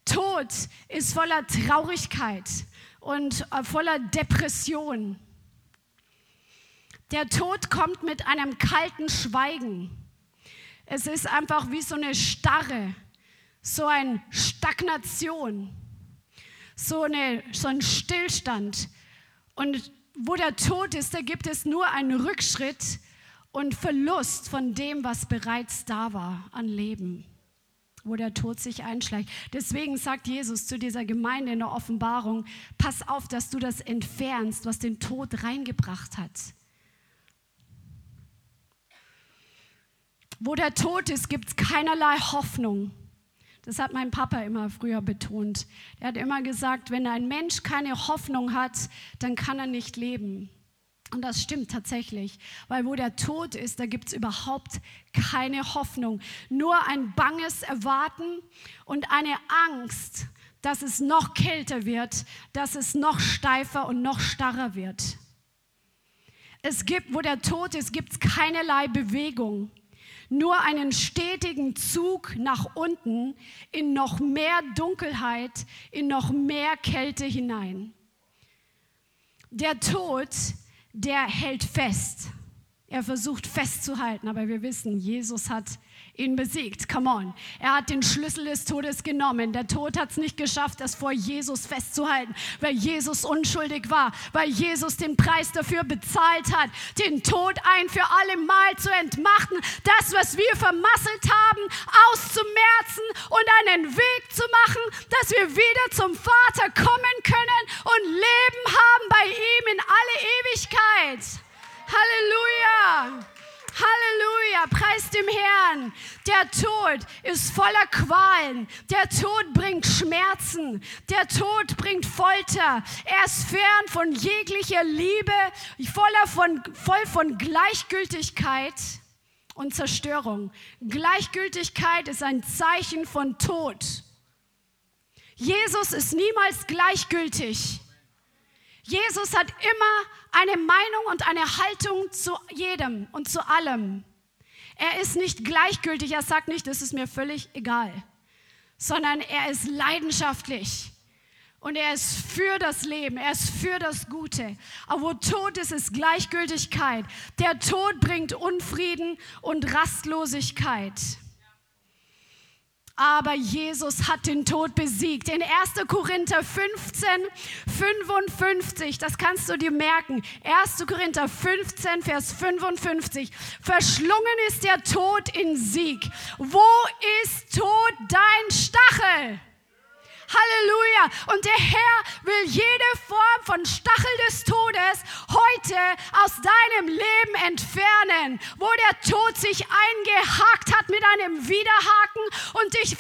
Tod ist voller Traurigkeit und äh, voller Depression. Der Tod kommt mit einem kalten Schweigen. Es ist einfach wie so eine Starre, so eine Stagnation, so, eine, so ein Stillstand. Und wo der Tod ist, da gibt es nur einen Rückschritt und Verlust von dem, was bereits da war an Leben, wo der Tod sich einschleicht. Deswegen sagt Jesus zu dieser Gemeinde in der Offenbarung, pass auf, dass du das entfernst, was den Tod reingebracht hat. Wo der Tod ist, gibt es keinerlei Hoffnung. Das hat mein Papa immer früher betont. Er hat immer gesagt, wenn ein Mensch keine Hoffnung hat, dann kann er nicht leben. Und das stimmt tatsächlich, weil wo der Tod ist, da gibt es überhaupt keine Hoffnung. Nur ein banges Erwarten und eine Angst, dass es noch kälter wird, dass es noch steifer und noch starrer wird. Es gibt, wo der Tod ist, gibt es keinerlei Bewegung nur einen stetigen Zug nach unten in noch mehr Dunkelheit, in noch mehr Kälte hinein. Der Tod, der hält fest. Er versucht festzuhalten, aber wir wissen, Jesus hat ihn besiegt. Come on. Er hat den Schlüssel des Todes genommen. Der Tod hat es nicht geschafft, das vor Jesus festzuhalten, weil Jesus unschuldig war, weil Jesus den Preis dafür bezahlt hat, den Tod ein für alle Mal zu entmachten, das, was wir vermasselt haben, auszumerzen und einen Weg zu machen, dass wir wieder zum Vater kommen können und Leben haben bei ihm in alle Ewigkeit. Halleluja! Halleluja, preis dem Herrn. Der Tod ist voller Qualen. Der Tod bringt Schmerzen. Der Tod bringt Folter. Er ist fern von jeglicher Liebe, voller von, voll von Gleichgültigkeit. und Zerstörung. Gleichgültigkeit ist ein Zeichen von Tod. Jesus ist niemals gleichgültig. Jesus hat immer eine Meinung und eine Haltung zu jedem und zu allem. Er ist nicht gleichgültig, er sagt nicht, das ist mir völlig egal, sondern er ist leidenschaftlich und er ist für das Leben, er ist für das Gute. Aber wo Tod ist, ist Gleichgültigkeit. Der Tod bringt Unfrieden und Rastlosigkeit. Aber Jesus hat den Tod besiegt. In 1. Korinther 15, 55, das kannst du dir merken. 1. Korinther 15, Vers 55. Verschlungen ist der Tod in Sieg. Wo ist Tod dein Stachel? Halleluja. Und der Herr will jede Form von Stachel des Todes heute aus deinem Leben entfernen, wo der Tod sich eingehakt hat mit einem Widerhaken und dich,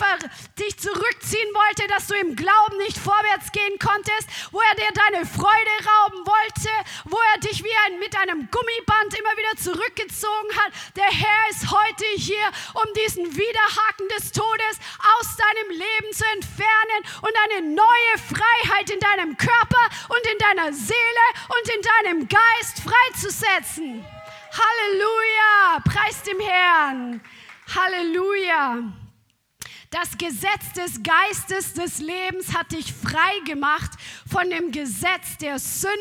dich zurückziehen wollte, dass du im Glauben nicht vorwärts gehen konntest, wo er dir deine Freude rauben wollte, wo er dich wie ein, mit einem Gummiband immer wieder zurückgezogen hat. Der Herr ist heute hier, um diesen Widerhaken des Todes aus deinem Leben zu entfernen und eine neue Freiheit in deinem Körper und in deiner Seele und in deinem Geist freizusetzen. Halleluja, preis dem Herrn. Halleluja. Das Gesetz des Geistes des Lebens hat dich frei gemacht von dem Gesetz der Sünde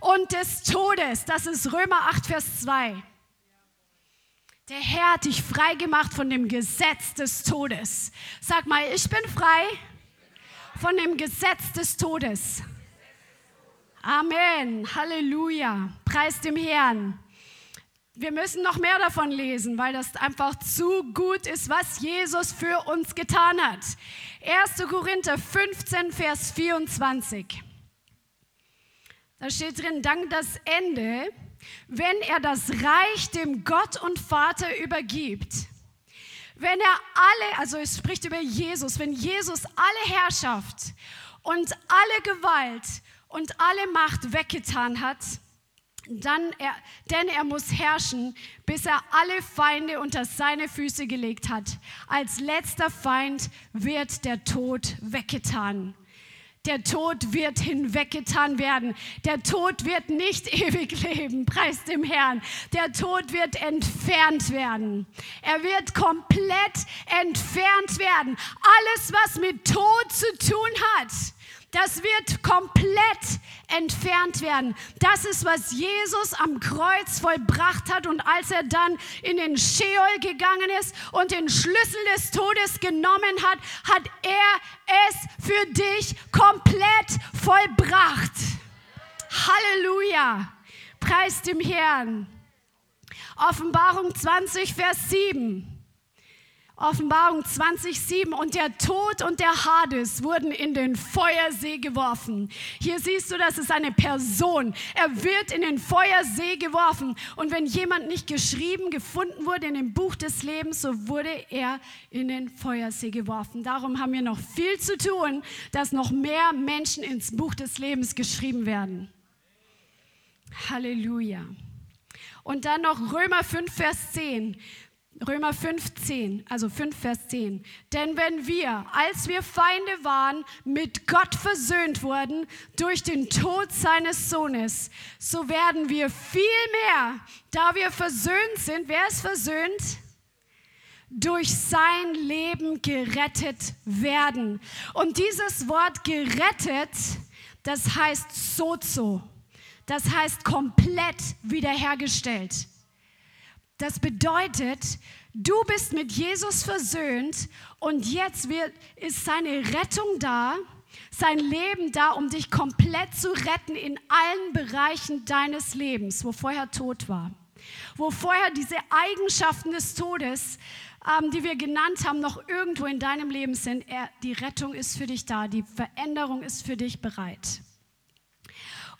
und des Todes. Das ist Römer 8, Vers 2. Der Herr hat dich frei gemacht von dem Gesetz des Todes. Sag mal, ich bin frei von dem Gesetz des Todes. Amen. Halleluja. Preis dem Herrn. Wir müssen noch mehr davon lesen, weil das einfach zu gut ist, was Jesus für uns getan hat. 1. Korinther 15, Vers 24. Da steht drin, dank das Ende, wenn er das Reich dem Gott und Vater übergibt wenn er alle, also es spricht über Jesus, wenn Jesus alle Herrschaft und alle Gewalt und alle Macht weggetan hat, dann er, denn er muss herrschen, bis er alle Feinde unter seine Füße gelegt hat. Als letzter Feind wird der Tod weggetan. Der Tod wird hinweggetan werden. Der Tod wird nicht ewig leben, preis dem Herrn. Der Tod wird entfernt werden. Er wird komplett entfernt werden. Alles, was mit Tod zu tun hat, das wird komplett entfernt werden. Das ist, was Jesus am Kreuz vollbracht hat. Und als er dann in den Sheol gegangen ist und den Schlüssel des Todes genommen hat, hat er es für dich komplett vollbracht. Halleluja. Preis dem Herrn. Offenbarung 20, Vers 7. Offenbarung 20,7 und der Tod und der Hades wurden in den Feuersee geworfen. Hier siehst du, das ist eine Person. Er wird in den Feuersee geworfen. Und wenn jemand nicht geschrieben, gefunden wurde in dem Buch des Lebens, so wurde er in den Feuersee geworfen. Darum haben wir noch viel zu tun, dass noch mehr Menschen ins Buch des Lebens geschrieben werden. Halleluja. Und dann noch Römer 5, Vers 10. Römer 15, also 5, Vers 10. Denn wenn wir, als wir Feinde waren, mit Gott versöhnt wurden durch den Tod seines Sohnes, so werden wir viel mehr, da wir versöhnt sind, wer ist versöhnt? Durch sein Leben gerettet werden. Und dieses Wort gerettet, das heißt sozo. Das heißt komplett wiederhergestellt. Das bedeutet, du bist mit Jesus versöhnt und jetzt wird, ist seine Rettung da, sein Leben da, um dich komplett zu retten in allen Bereichen deines Lebens, wo vorher Tod war. Wo vorher diese Eigenschaften des Todes, ähm, die wir genannt haben, noch irgendwo in deinem Leben sind. Er, die Rettung ist für dich da, die Veränderung ist für dich bereit.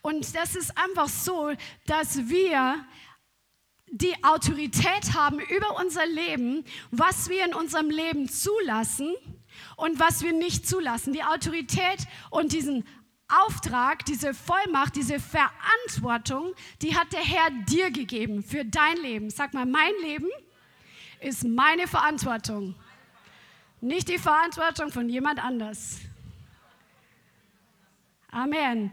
Und das ist einfach so, dass wir die Autorität haben über unser Leben, was wir in unserem Leben zulassen und was wir nicht zulassen. Die Autorität und diesen Auftrag, diese Vollmacht, diese Verantwortung, die hat der Herr dir gegeben für dein Leben. Sag mal, mein Leben ist meine Verantwortung, nicht die Verantwortung von jemand anders. Amen.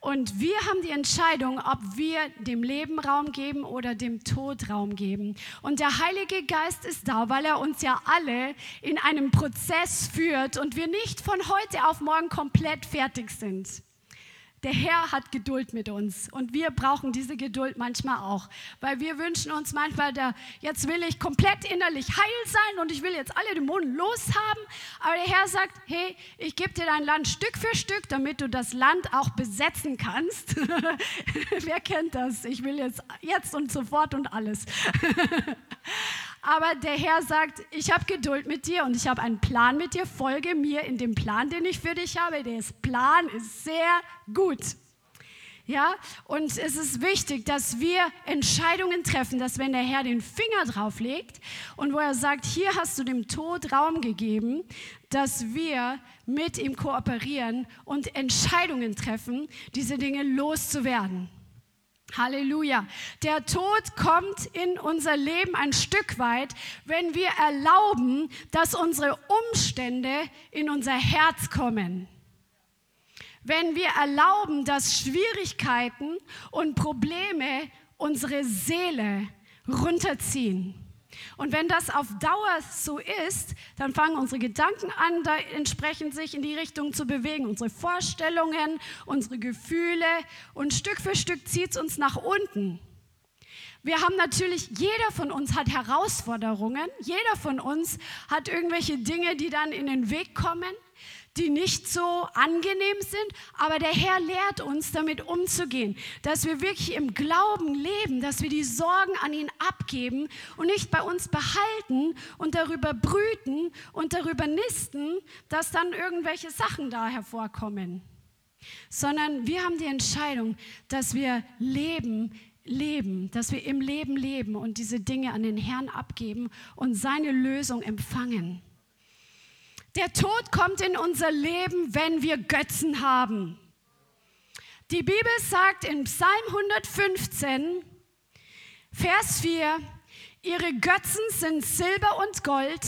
Und wir haben die Entscheidung, ob wir dem Leben Raum geben oder dem Tod Raum geben. Und der Heilige Geist ist da, weil er uns ja alle in einem Prozess führt und wir nicht von heute auf morgen komplett fertig sind. Der Herr hat Geduld mit uns und wir brauchen diese Geduld manchmal auch, weil wir wünschen uns manchmal, der, jetzt will ich komplett innerlich heil sein und ich will jetzt alle Dämonen loshaben. Aber der Herr sagt, hey, ich gebe dir dein Land Stück für Stück, damit du das Land auch besetzen kannst. Wer kennt das? Ich will jetzt, jetzt und sofort und alles. Aber der Herr sagt, ich habe Geduld mit dir und ich habe einen Plan mit dir. Folge mir in dem Plan, den ich für dich habe. Der Plan ist sehr gut. Ja, und es ist wichtig, dass wir Entscheidungen treffen, dass wenn der Herr den Finger drauf legt und wo er sagt, hier hast du dem Tod Raum gegeben, dass wir mit ihm kooperieren und Entscheidungen treffen, diese Dinge loszuwerden. Halleluja. Der Tod kommt in unser Leben ein Stück weit, wenn wir erlauben, dass unsere Umstände in unser Herz kommen. Wenn wir erlauben, dass Schwierigkeiten und Probleme unsere Seele runterziehen. Und wenn das auf Dauer so ist, dann fangen unsere Gedanken an, da entsprechend sich in die Richtung zu bewegen, unsere Vorstellungen, unsere Gefühle und Stück für Stück zieht es uns nach unten. Wir haben natürlich, jeder von uns hat Herausforderungen, jeder von uns hat irgendwelche Dinge, die dann in den Weg kommen die nicht so angenehm sind, aber der Herr lehrt uns, damit umzugehen, dass wir wirklich im Glauben leben, dass wir die Sorgen an ihn abgeben und nicht bei uns behalten und darüber brüten und darüber nisten, dass dann irgendwelche Sachen da hervorkommen, sondern wir haben die Entscheidung, dass wir leben leben, dass wir im Leben leben und diese Dinge an den Herrn abgeben und seine Lösung empfangen. Der Tod kommt in unser Leben, wenn wir Götzen haben. Die Bibel sagt in Psalm 115, Vers 4, ihre Götzen sind Silber und Gold,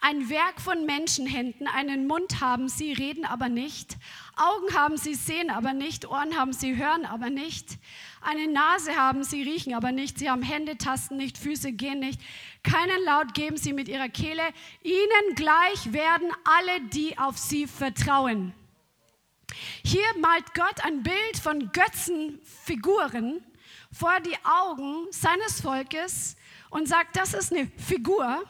ein Werk von Menschenhänden, einen Mund haben sie, reden aber nicht, Augen haben sie, sehen aber nicht, Ohren haben sie, hören aber nicht, eine Nase haben sie, riechen aber nicht, sie haben Hände, tasten nicht, Füße gehen nicht, keinen Laut geben sie mit ihrer Kehle, ihnen gleich werden alle, die auf sie vertrauen. Hier malt Gott ein Bild von Götzenfiguren vor die Augen seines Volkes und sagt, das ist eine Figur,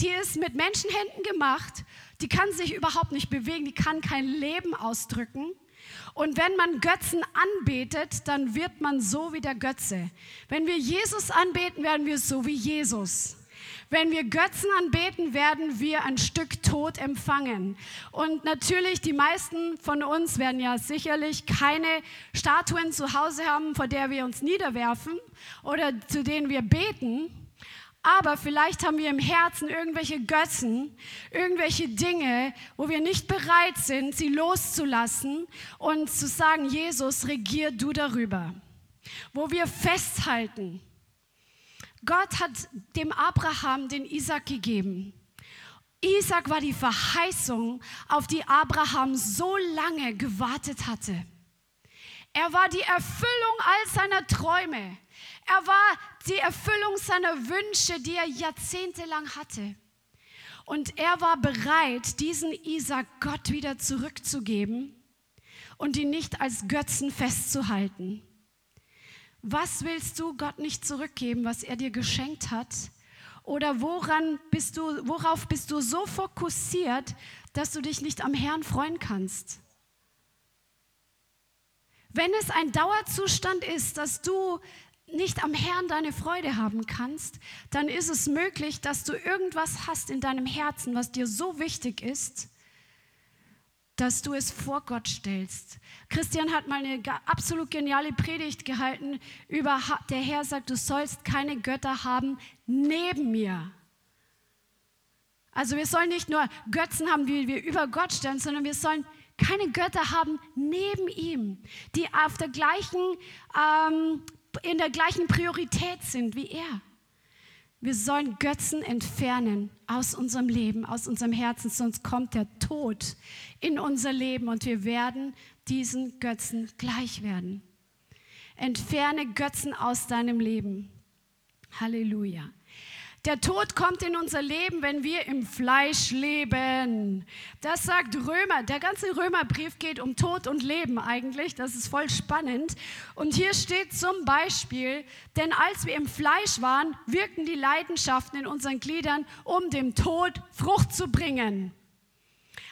die ist mit Menschenhänden gemacht, die kann sich überhaupt nicht bewegen, die kann kein Leben ausdrücken. Und wenn man Götzen anbetet, dann wird man so wie der Götze. Wenn wir Jesus anbeten, werden wir so wie Jesus. Wenn wir Götzen anbeten, werden wir ein Stück Tod empfangen. Und natürlich, die meisten von uns werden ja sicherlich keine Statuen zu Hause haben, vor der wir uns niederwerfen oder zu denen wir beten. Aber vielleicht haben wir im Herzen irgendwelche Götzen, irgendwelche Dinge, wo wir nicht bereit sind, sie loszulassen und zu sagen, Jesus, regier du darüber. Wo wir festhalten. Gott hat dem Abraham den Isaac gegeben. Isaac war die Verheißung, auf die Abraham so lange gewartet hatte. Er war die Erfüllung all seiner Träume. Er war die Erfüllung seiner Wünsche, die er jahrzehntelang hatte. Und er war bereit, diesen Isaac Gott wieder zurückzugeben und ihn nicht als Götzen festzuhalten. Was willst du Gott nicht zurückgeben, was er dir geschenkt hat? Oder woran bist du, worauf bist du so fokussiert, dass du dich nicht am Herrn freuen kannst? Wenn es ein Dauerzustand ist, dass du nicht am Herrn deine Freude haben kannst, dann ist es möglich, dass du irgendwas hast in deinem Herzen, was dir so wichtig ist, dass du es vor Gott stellst. Christian hat mal eine absolut geniale Predigt gehalten über, der Herr sagt, du sollst keine Götter haben neben mir. Also wir sollen nicht nur Götzen haben, die wir über Gott stellen, sondern wir sollen keine Götter haben neben ihm, die auf der gleichen ähm, in der gleichen Priorität sind wie er. Wir sollen Götzen entfernen aus unserem Leben, aus unserem Herzen, sonst kommt der Tod in unser Leben und wir werden diesen Götzen gleich werden. Entferne Götzen aus deinem Leben. Halleluja. Der Tod kommt in unser Leben, wenn wir im Fleisch leben. Das sagt Römer. Der ganze Römerbrief geht um Tod und Leben eigentlich. Das ist voll spannend. Und hier steht zum Beispiel, denn als wir im Fleisch waren, wirkten die Leidenschaften in unseren Gliedern, um dem Tod Frucht zu bringen.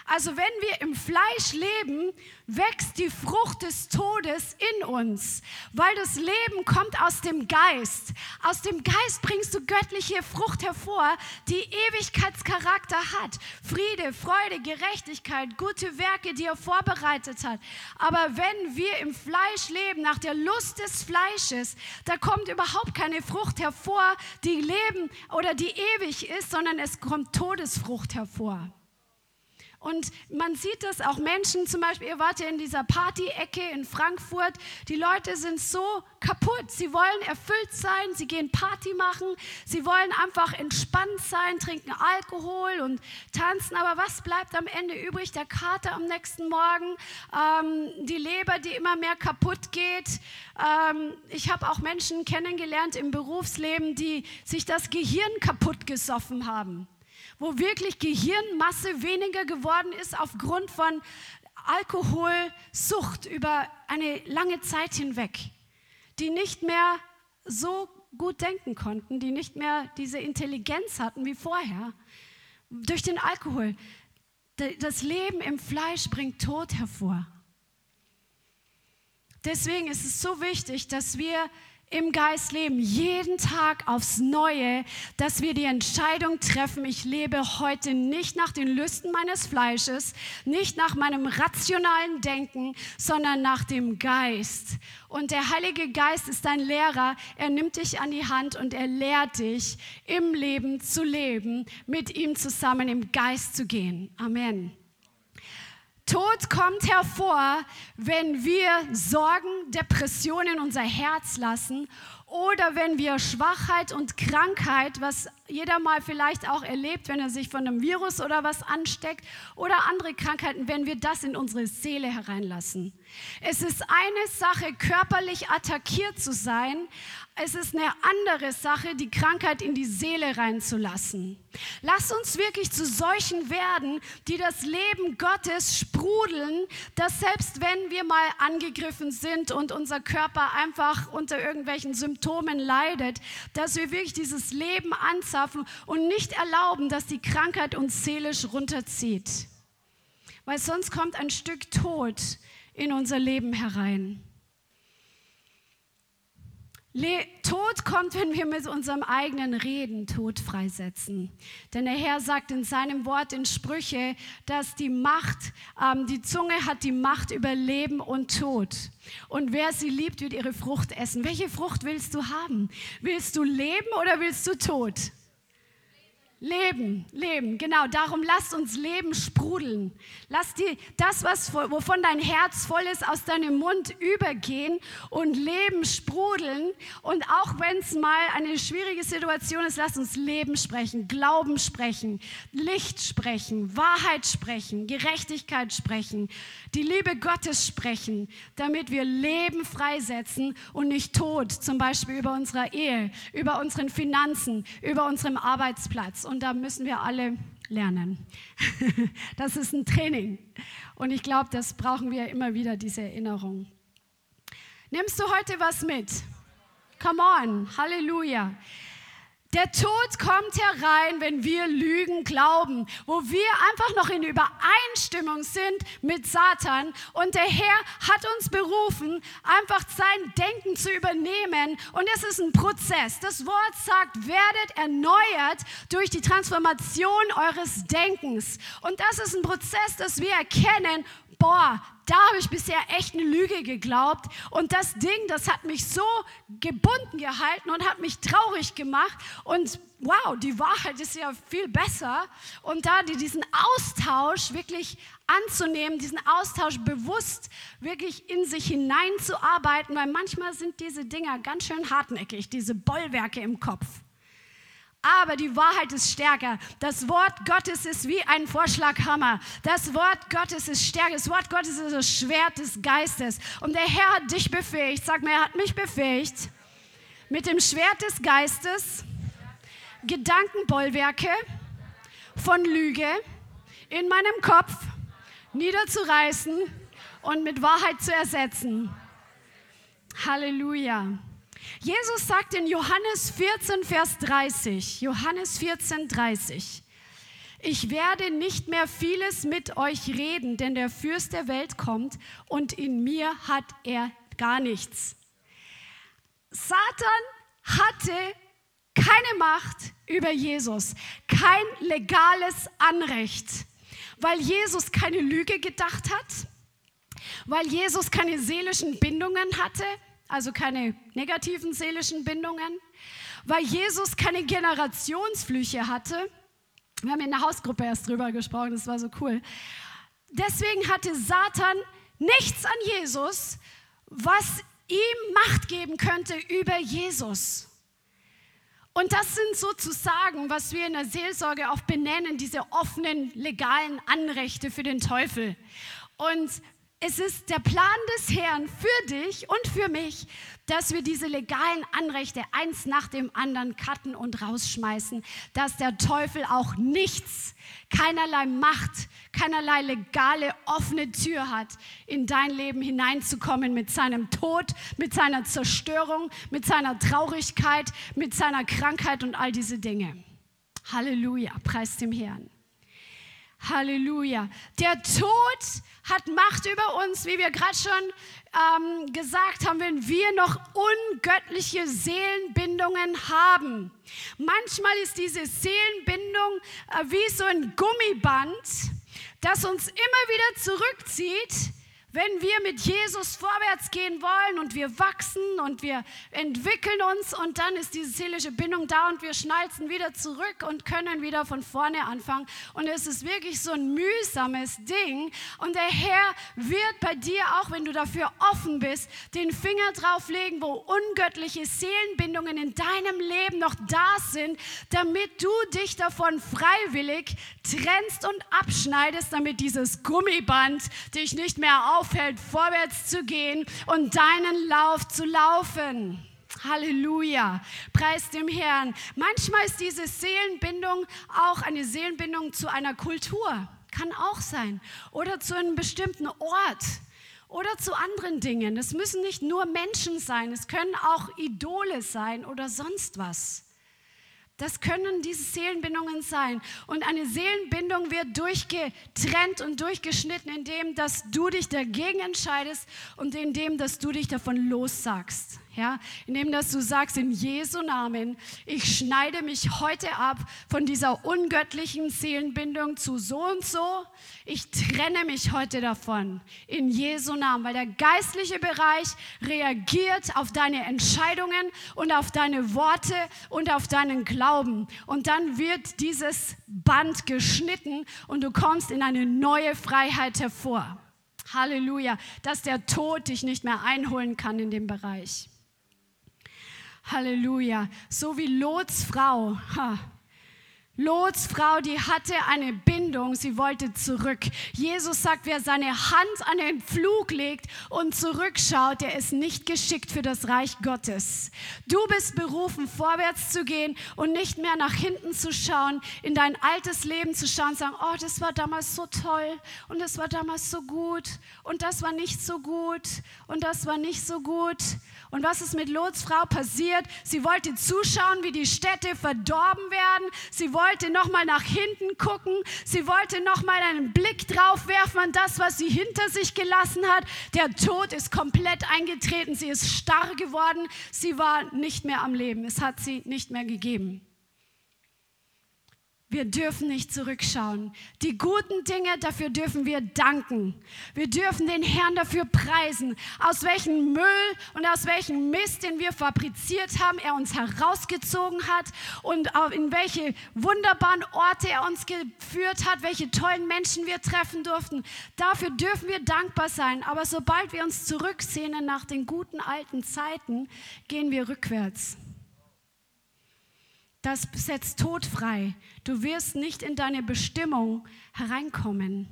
Also wenn wir im Fleisch leben, wächst die Frucht des Todes in uns, weil das Leben kommt aus dem Geist. Aus dem Geist bringst du göttliche Frucht hervor, die Ewigkeitscharakter hat. Friede, Freude, Gerechtigkeit, gute Werke, die er vorbereitet hat. Aber wenn wir im Fleisch leben, nach der Lust des Fleisches, da kommt überhaupt keine Frucht hervor, die leben oder die ewig ist, sondern es kommt Todesfrucht hervor. Und man sieht das auch Menschen, zum Beispiel, ihr wart ja in dieser Party-Ecke in Frankfurt, die Leute sind so kaputt. Sie wollen erfüllt sein, sie gehen Party machen, sie wollen einfach entspannt sein, trinken Alkohol und tanzen. Aber was bleibt am Ende übrig? Der Kater am nächsten Morgen, ähm, die Leber, die immer mehr kaputt geht. Ähm, ich habe auch Menschen kennengelernt im Berufsleben, die sich das Gehirn kaputt gesoffen haben wo wirklich Gehirnmasse weniger geworden ist aufgrund von Alkoholsucht über eine lange Zeit hinweg, die nicht mehr so gut denken konnten, die nicht mehr diese Intelligenz hatten wie vorher, durch den Alkohol. Das Leben im Fleisch bringt Tod hervor. Deswegen ist es so wichtig, dass wir im Geist leben, jeden Tag aufs Neue, dass wir die Entscheidung treffen, ich lebe heute nicht nach den Lüsten meines Fleisches, nicht nach meinem rationalen Denken, sondern nach dem Geist. Und der Heilige Geist ist dein Lehrer, er nimmt dich an die Hand und er lehrt dich, im Leben zu leben, mit ihm zusammen im Geist zu gehen. Amen. Tod kommt hervor, wenn wir Sorgen, Depressionen in unser Herz lassen oder wenn wir Schwachheit und Krankheit, was jeder mal vielleicht auch erlebt, wenn er sich von einem Virus oder was ansteckt oder andere Krankheiten, wenn wir das in unsere Seele hereinlassen. Es ist eine Sache, körperlich attackiert zu sein, es ist eine andere Sache, die Krankheit in die Seele reinzulassen. Lass uns wirklich zu solchen werden, die das Leben Gottes sprudeln, dass selbst wenn wir mal angegriffen sind und unser Körper einfach unter irgendwelchen Symptomen leidet, dass wir wirklich dieses Leben anzapfen und nicht erlauben, dass die Krankheit uns seelisch runterzieht. Weil sonst kommt ein Stück Tod in unser Leben herein. Le Tod kommt, wenn wir mit unserem eigenen Reden Tod freisetzen. Denn der Herr sagt in seinem Wort in Sprüche, dass die Macht, ähm, die Zunge hat die Macht über Leben und Tod. Und wer sie liebt, wird ihre Frucht essen. Welche Frucht willst du haben? Willst du leben oder willst du Tod? Leben, Leben, genau. Darum lasst uns Leben sprudeln. Lass die, das, was, wovon dein Herz voll ist, aus deinem Mund übergehen und Leben sprudeln. Und auch wenn es mal eine schwierige Situation ist, lass uns Leben sprechen, Glauben sprechen, Licht sprechen, Wahrheit sprechen, Gerechtigkeit sprechen, die Liebe Gottes sprechen, damit wir Leben freisetzen und nicht Tod, zum Beispiel über unserer Ehe, über unseren Finanzen, über unserem Arbeitsplatz und da müssen wir alle lernen. Das ist ein Training und ich glaube, das brauchen wir immer wieder, diese Erinnerung. Nimmst du heute was mit? Come on, Halleluja. Der Tod kommt herein, wenn wir Lügen glauben, wo wir einfach noch in Übereinstimmung sind mit Satan. Und der Herr hat uns berufen, einfach sein Denken zu übernehmen. Und es ist ein Prozess. Das Wort sagt, werdet erneuert durch die Transformation eures Denkens. Und das ist ein Prozess, dass wir erkennen, boah, da habe ich bisher echt eine Lüge geglaubt. Und das Ding, das hat mich so gebunden gehalten und hat mich traurig gemacht. Und wow, die Wahrheit ist ja viel besser. Und da diesen Austausch wirklich anzunehmen, diesen Austausch bewusst wirklich in sich hineinzuarbeiten, weil manchmal sind diese Dinger ganz schön hartnäckig, diese Bollwerke im Kopf. Aber die Wahrheit ist stärker. Das Wort Gottes ist wie ein Vorschlaghammer. Das Wort Gottes ist stärker. Das Wort Gottes ist das Schwert des Geistes. Und der Herr hat dich befähigt. Sag mir, er hat mich befähigt. Mit dem Schwert des Geistes Gedankenbollwerke von Lüge in meinem Kopf niederzureißen und mit Wahrheit zu ersetzen. Halleluja. Jesus sagt in Johannes 14, Vers 30, Johannes 14, 30, ich werde nicht mehr vieles mit euch reden, denn der Fürst der Welt kommt und in mir hat er gar nichts. Satan hatte keine Macht über Jesus, kein legales Anrecht, weil Jesus keine Lüge gedacht hat, weil Jesus keine seelischen Bindungen hatte, also keine negativen seelischen Bindungen, weil Jesus keine Generationsflüche hatte. Wir haben in der Hausgruppe erst drüber gesprochen, das war so cool. Deswegen hatte Satan nichts an Jesus, was ihm Macht geben könnte über Jesus. Und das sind sozusagen, was wir in der Seelsorge auch benennen, diese offenen legalen Anrechte für den Teufel. Und es ist der Plan des Herrn für dich und für mich, dass wir diese legalen Anrechte eins nach dem anderen cutten und rausschmeißen, dass der Teufel auch nichts, keinerlei Macht, keinerlei legale offene Tür hat, in dein Leben hineinzukommen mit seinem Tod, mit seiner Zerstörung, mit seiner Traurigkeit, mit seiner Krankheit und all diese Dinge. Halleluja, preis dem Herrn. Halleluja. Der Tod hat Macht über uns, wie wir gerade schon ähm, gesagt haben, wenn wir noch ungöttliche Seelenbindungen haben. Manchmal ist diese Seelenbindung äh, wie so ein Gummiband, das uns immer wieder zurückzieht wenn wir mit Jesus vorwärts gehen wollen und wir wachsen und wir entwickeln uns und dann ist diese seelische Bindung da und wir schnalzen wieder zurück und können wieder von vorne anfangen. Und es ist wirklich so ein mühsames Ding. Und der Herr wird bei dir, auch wenn du dafür offen bist, den Finger drauflegen, wo ungöttliche Seelenbindungen in deinem Leben noch da sind, damit du dich davon freiwillig trennst und abschneidest, damit dieses Gummiband dich nicht mehr auf aufhält, vorwärts zu gehen und deinen Lauf zu laufen. Halleluja. Preis dem Herrn. Manchmal ist diese Seelenbindung auch eine Seelenbindung zu einer Kultur. Kann auch sein. Oder zu einem bestimmten Ort. Oder zu anderen Dingen. Es müssen nicht nur Menschen sein. Es können auch Idole sein oder sonst was. Das können diese Seelenbindungen sein. Und eine Seelenbindung wird durchgetrennt und durchgeschnitten, indem dass du dich dagegen entscheidest und indem dass du dich davon lossagst. Ja, indem dass du sagst in Jesu Namen, ich schneide mich heute ab von dieser ungöttlichen Seelenbindung zu so und so. Ich trenne mich heute davon in Jesu Namen, weil der geistliche Bereich reagiert auf deine Entscheidungen und auf deine Worte und auf deinen Glauben. Und dann wird dieses Band geschnitten und du kommst in eine neue Freiheit hervor. Halleluja, dass der Tod dich nicht mehr einholen kann in dem Bereich. Halleluja. So wie Lots Frau. Ha. Lots Frau, die hatte eine Bindung, sie wollte zurück. Jesus sagt, wer seine Hand an den Flug legt und zurückschaut, der ist nicht geschickt für das Reich Gottes. Du bist berufen, vorwärts zu gehen und nicht mehr nach hinten zu schauen, in dein altes Leben zu schauen und sagen, oh, das war damals so toll und das war damals so gut und das war nicht so gut und das war nicht so gut. Und was ist mit Lots Frau passiert? Sie wollte zuschauen, wie die Städte verdorben werden. Sie wollte noch mal nach hinten gucken. Sie wollte noch mal einen Blick drauf werfen an das, was sie hinter sich gelassen hat. Der Tod ist komplett eingetreten. Sie ist starr geworden. Sie war nicht mehr am Leben. Es hat sie nicht mehr gegeben. Wir dürfen nicht zurückschauen. Die guten Dinge, dafür dürfen wir danken. Wir dürfen den Herrn dafür preisen, aus welchem Müll und aus welchem Mist, den wir fabriziert haben, er uns herausgezogen hat und in welche wunderbaren Orte er uns geführt hat, welche tollen Menschen wir treffen durften. Dafür dürfen wir dankbar sein. Aber sobald wir uns zurücksehnen nach den guten alten Zeiten, gehen wir rückwärts. das setzt Tod frei. Du wirst nicht in deine Bestimmung hereinkommen,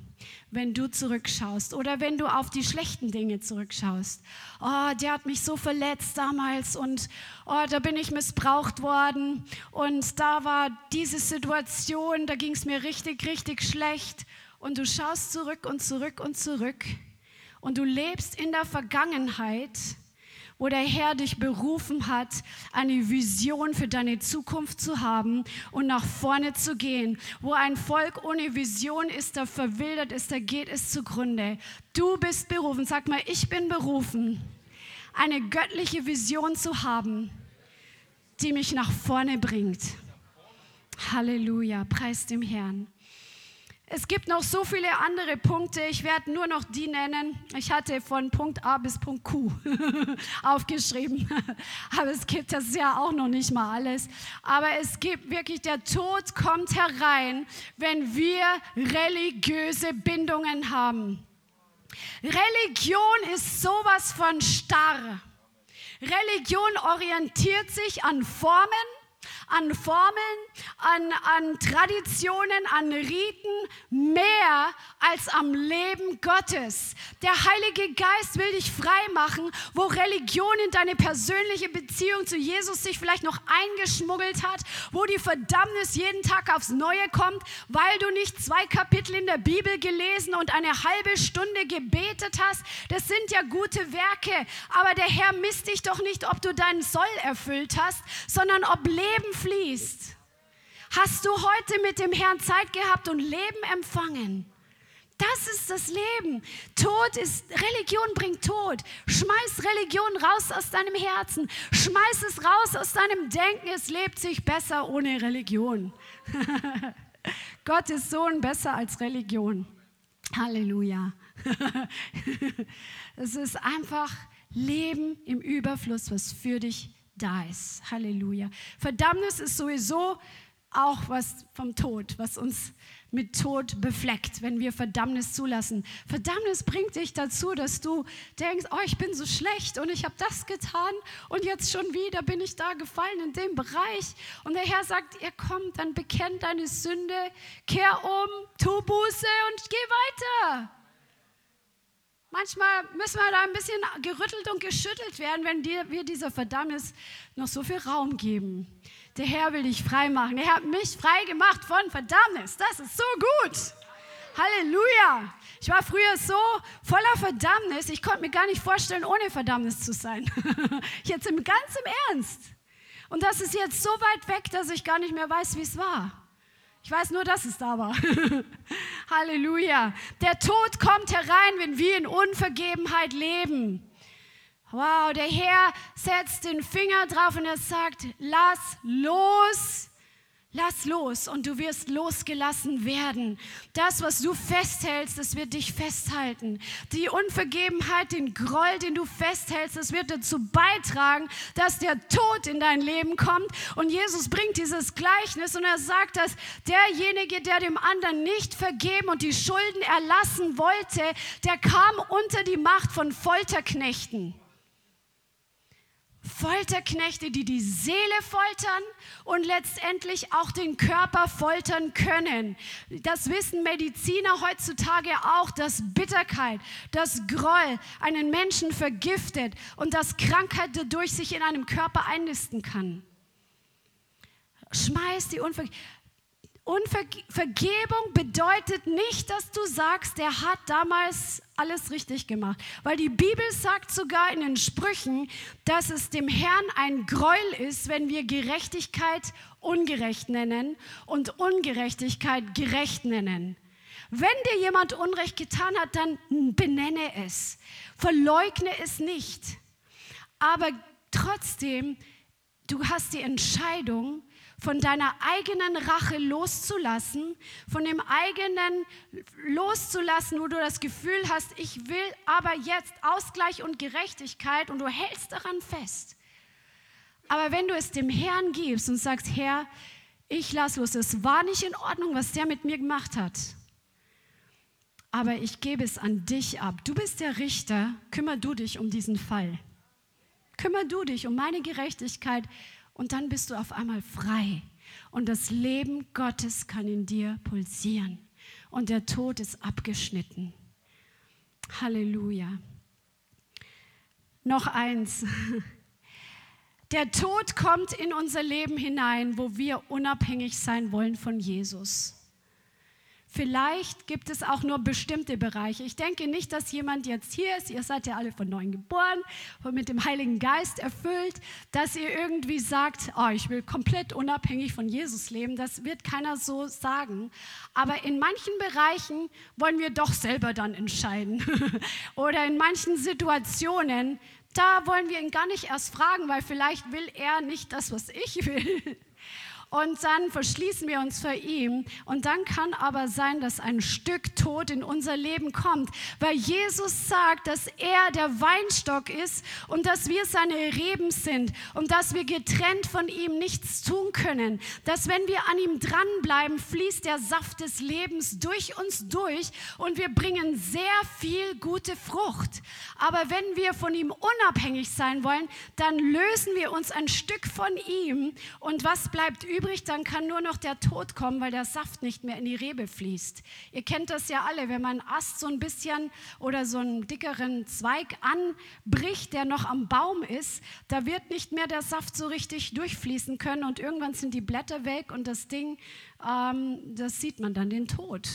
wenn du zurückschaust oder wenn du auf die schlechten Dinge zurückschaust. Oh, der hat mich so verletzt damals und oh, da bin ich missbraucht worden und da war diese Situation, da ging es mir richtig, richtig schlecht. Und du schaust zurück und zurück und zurück und du lebst in der Vergangenheit wo der Herr dich berufen hat, eine Vision für deine Zukunft zu haben und nach vorne zu gehen. Wo ein Volk ohne Vision ist, da verwildert ist, da geht es zugrunde. Du bist berufen, sag mal, ich bin berufen, eine göttliche Vision zu haben, die mich nach vorne bringt. Halleluja, preis dem Herrn. Es gibt noch so viele andere Punkte. Ich werde nur noch die nennen. Ich hatte von Punkt A bis Punkt Q aufgeschrieben. Aber es gibt das ja auch noch nicht mal alles. Aber es gibt wirklich, der Tod kommt herein, wenn wir religiöse Bindungen haben. Religion ist sowas von starr. Religion orientiert sich an Formen an Formeln, an, an Traditionen, an Riten, mehr als am Leben Gottes. Der Heilige Geist will dich frei machen, wo Religion in deine persönliche Beziehung zu Jesus sich vielleicht noch eingeschmuggelt hat, wo die Verdammnis jeden Tag aufs Neue kommt, weil du nicht zwei Kapitel in der Bibel gelesen und eine halbe Stunde gebetet hast. Das sind ja gute Werke, aber der Herr misst dich doch nicht, ob du deinen Soll erfüllt hast, sondern ob Leben fließt. Hast du heute mit dem Herrn Zeit gehabt und Leben empfangen? Das ist das Leben. Tod ist, Religion bringt Tod. Schmeiß Religion raus aus deinem Herzen. Schmeiß es raus aus deinem Denken. Es lebt sich besser ohne Religion. Gott ist Sohn besser als Religion. Halleluja. es ist einfach Leben im Überfluss, was für dich da ist. Halleluja. Verdammnis ist sowieso auch was vom Tod, was uns mit Tod befleckt, wenn wir Verdammnis zulassen. Verdammnis bringt dich dazu, dass du denkst, oh, ich bin so schlecht und ich habe das getan und jetzt schon wieder bin ich da gefallen in dem Bereich. Und der Herr sagt, ihr kommt, dann bekennt deine Sünde, kehr um, tu Buße und geh weiter. Manchmal müssen wir da ein bisschen gerüttelt und geschüttelt werden, wenn wir dieser Verdammnis noch so viel Raum geben. Der Herr will dich frei machen. Er hat mich frei gemacht von Verdammnis. Das ist so gut. Halleluja. Ich war früher so voller Verdammnis, ich konnte mir gar nicht vorstellen, ohne Verdammnis zu sein. jetzt im ganz im Ernst. Und das ist jetzt so weit weg, dass ich gar nicht mehr weiß, wie es war. Ich weiß nur, dass es da war. Halleluja. Der Tod kommt herein, wenn wir in Unvergebenheit leben. Wow, der Herr setzt den Finger drauf und er sagt, lass los Lass los und du wirst losgelassen werden. Das, was du festhältst, das wird dich festhalten. Die Unvergebenheit, den Groll, den du festhältst, das wird dazu beitragen, dass der Tod in dein Leben kommt. Und Jesus bringt dieses Gleichnis und er sagt, dass derjenige, der dem anderen nicht vergeben und die Schulden erlassen wollte, der kam unter die Macht von Folterknechten. Folterknechte, die die Seele foltern und letztendlich auch den Körper foltern können. Das wissen Mediziner heutzutage auch, dass Bitterkeit, dass Groll einen Menschen vergiftet und dass Krankheit dadurch sich in einem Körper einnisten kann. Schmeiß die Unvergebung. Unvergebung bedeutet nicht, dass du sagst, der hat damals alles richtig gemacht. Weil die Bibel sagt sogar in den Sprüchen, dass es dem Herrn ein Gräuel ist, wenn wir Gerechtigkeit ungerecht nennen und Ungerechtigkeit gerecht nennen. Wenn dir jemand Unrecht getan hat, dann benenne es. Verleugne es nicht. Aber trotzdem, du hast die Entscheidung, von deiner eigenen Rache loszulassen, von dem eigenen loszulassen, wo du das Gefühl hast, ich will aber jetzt Ausgleich und Gerechtigkeit und du hältst daran fest. Aber wenn du es dem Herrn gibst und sagst, Herr, ich lass los, es war nicht in Ordnung, was der mit mir gemacht hat. Aber ich gebe es an dich ab. Du bist der Richter, kümmer du dich um diesen Fall. Kümmer du dich um meine Gerechtigkeit und dann bist du auf einmal frei. und das Leben Gottes kann in dir pulsieren und der Tod ist abgeschnitten. Halleluja. Noch eins. Der Tod kommt in unser Leben hinein, wo wir unabhängig sein wollen von Jesus. Vielleicht gibt es auch nur bestimmte Bereiche. Ich denke nicht, dass jemand jetzt hier ist, ihr seid ja alle von neuem geboren und mit dem Heiligen Geist erfüllt, dass ihr irgendwie sagt, oh, ich will komplett unabhängig von Jesus leben. Das wird keiner so sagen. Aber in manchen Bereichen wollen wir doch selber dann entscheiden. Oder in manchen Situationen, da wollen wir ihn gar nicht erst fragen, weil vielleicht will er nicht das, was ich will und dann verschließen wir uns vor ihm. Und dann kann aber sein, dass ein Stück Tod in unser Leben kommt, weil Jesus sagt, dass er der Weinstock ist und dass wir seine Reben sind und dass wir getrennt von ihm nichts tun können. Dass wenn wir an ihm dranbleiben, fließt der Saft des Lebens durch uns durch und wir bringen sehr viel gute Frucht. Aber wenn wir von ihm unabhängig sein wollen, dann lösen wir uns ein Stück von ihm und was bleibt übrig? Übrig, dann kann nur noch der Tod kommen, weil der Saft nicht mehr in die Rebe fließt. Ihr kennt das ja alle, wenn man Ast so ein bisschen oder so einen dickeren Zweig anbricht, der noch am Baum ist, da wird nicht mehr der Saft so richtig durchfließen können und irgendwann sind die Blätter weg und das Ding, ähm, das sieht man dann, den Tod.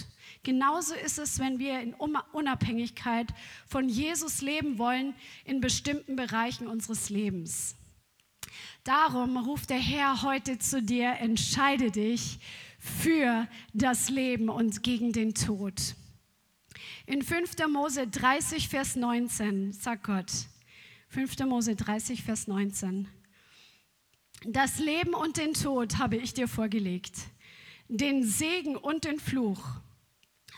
Genauso ist es, wenn wir in Unabhängigkeit von Jesus leben wollen in bestimmten Bereichen unseres Lebens. Darum ruft der Herr heute zu dir, entscheide dich für das Leben und gegen den Tod. In 5. Mose 30, Vers 19 sagt Gott, 5. Mose 30, Vers 19, das Leben und den Tod habe ich dir vorgelegt, den Segen und den Fluch.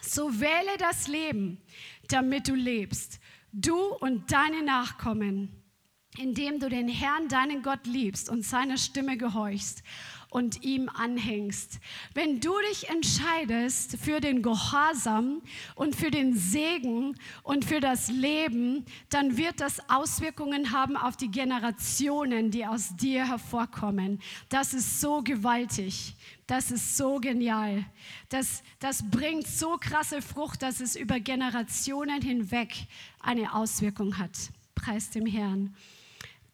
So wähle das Leben, damit du lebst, du und deine Nachkommen indem du den Herrn, deinen Gott liebst und seiner Stimme gehorchst und ihm anhängst. Wenn du dich entscheidest für den Gehorsam und für den Segen und für das Leben, dann wird das Auswirkungen haben auf die Generationen, die aus dir hervorkommen. Das ist so gewaltig. Das ist so genial. Das, das bringt so krasse Frucht, dass es über Generationen hinweg eine Auswirkung hat. Preis dem Herrn.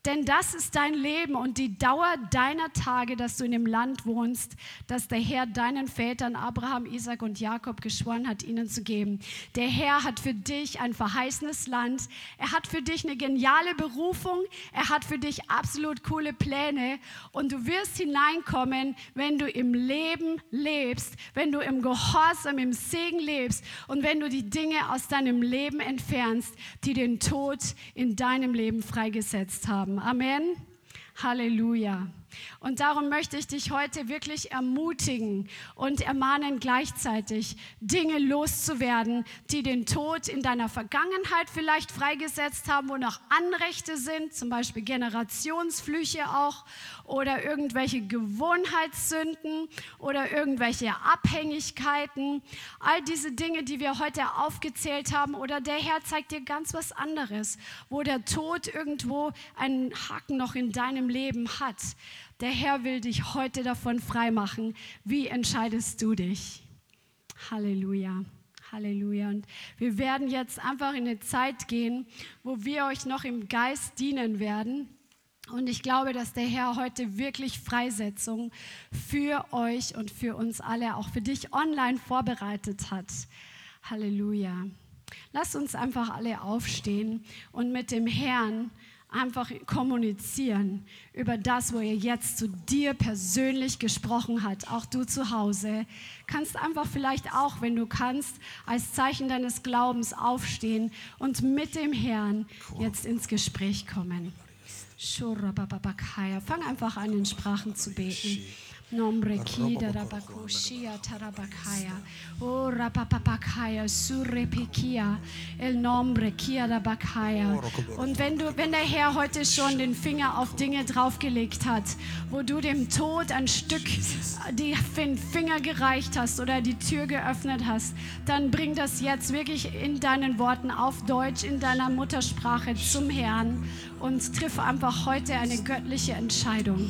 Denn das ist dein Leben und die Dauer deiner Tage, dass du in dem Land wohnst, das der Herr deinen Vätern Abraham, Isaac und Jakob geschworen hat, ihnen zu geben. Der Herr hat für dich ein verheißenes Land. Er hat für dich eine geniale Berufung. Er hat für dich absolut coole Pläne. Und du wirst hineinkommen, wenn du im Leben lebst, wenn du im Gehorsam, im Segen lebst und wenn du die Dinge aus deinem Leben entfernst, die den Tod in deinem Leben freigesetzt haben. Amen. Halleluja. Und darum möchte ich dich heute wirklich ermutigen und ermahnen gleichzeitig, Dinge loszuwerden, die den Tod in deiner Vergangenheit vielleicht freigesetzt haben, wo noch Anrechte sind, zum Beispiel Generationsflüche auch oder irgendwelche Gewohnheitssünden oder irgendwelche Abhängigkeiten. All diese Dinge, die wir heute aufgezählt haben oder der Herr zeigt dir ganz was anderes, wo der Tod irgendwo einen Haken noch in deinem Leben hat. Der Herr will dich heute davon freimachen. Wie entscheidest du dich? Halleluja. Halleluja. Und wir werden jetzt einfach in eine Zeit gehen, wo wir euch noch im Geist dienen werden. Und ich glaube, dass der Herr heute wirklich Freisetzung für euch und für uns alle, auch für dich online vorbereitet hat. Halleluja. Lasst uns einfach alle aufstehen und mit dem Herrn einfach kommunizieren über das, wo er jetzt zu dir persönlich gesprochen hat. Auch du zu Hause kannst einfach vielleicht auch, wenn du kannst, als Zeichen deines Glaubens aufstehen und mit dem Herrn jetzt ins Gespräch kommen. Fang einfach an, in Sprachen zu beten. Nombre kida rabakushia tarabakaya. O rapapapakaya surrepikia. El nombre kia rabakaya. Und wenn du, wenn der Herr heute schon den Finger auf Dinge draufgelegt hat, wo du dem Tod ein Stück die Finger gereicht hast oder die Tür geöffnet hast, dann bring das jetzt wirklich in deinen Worten auf Deutsch, in deiner Muttersprache zum Herrn und triff einfach heute eine göttliche Entscheidung.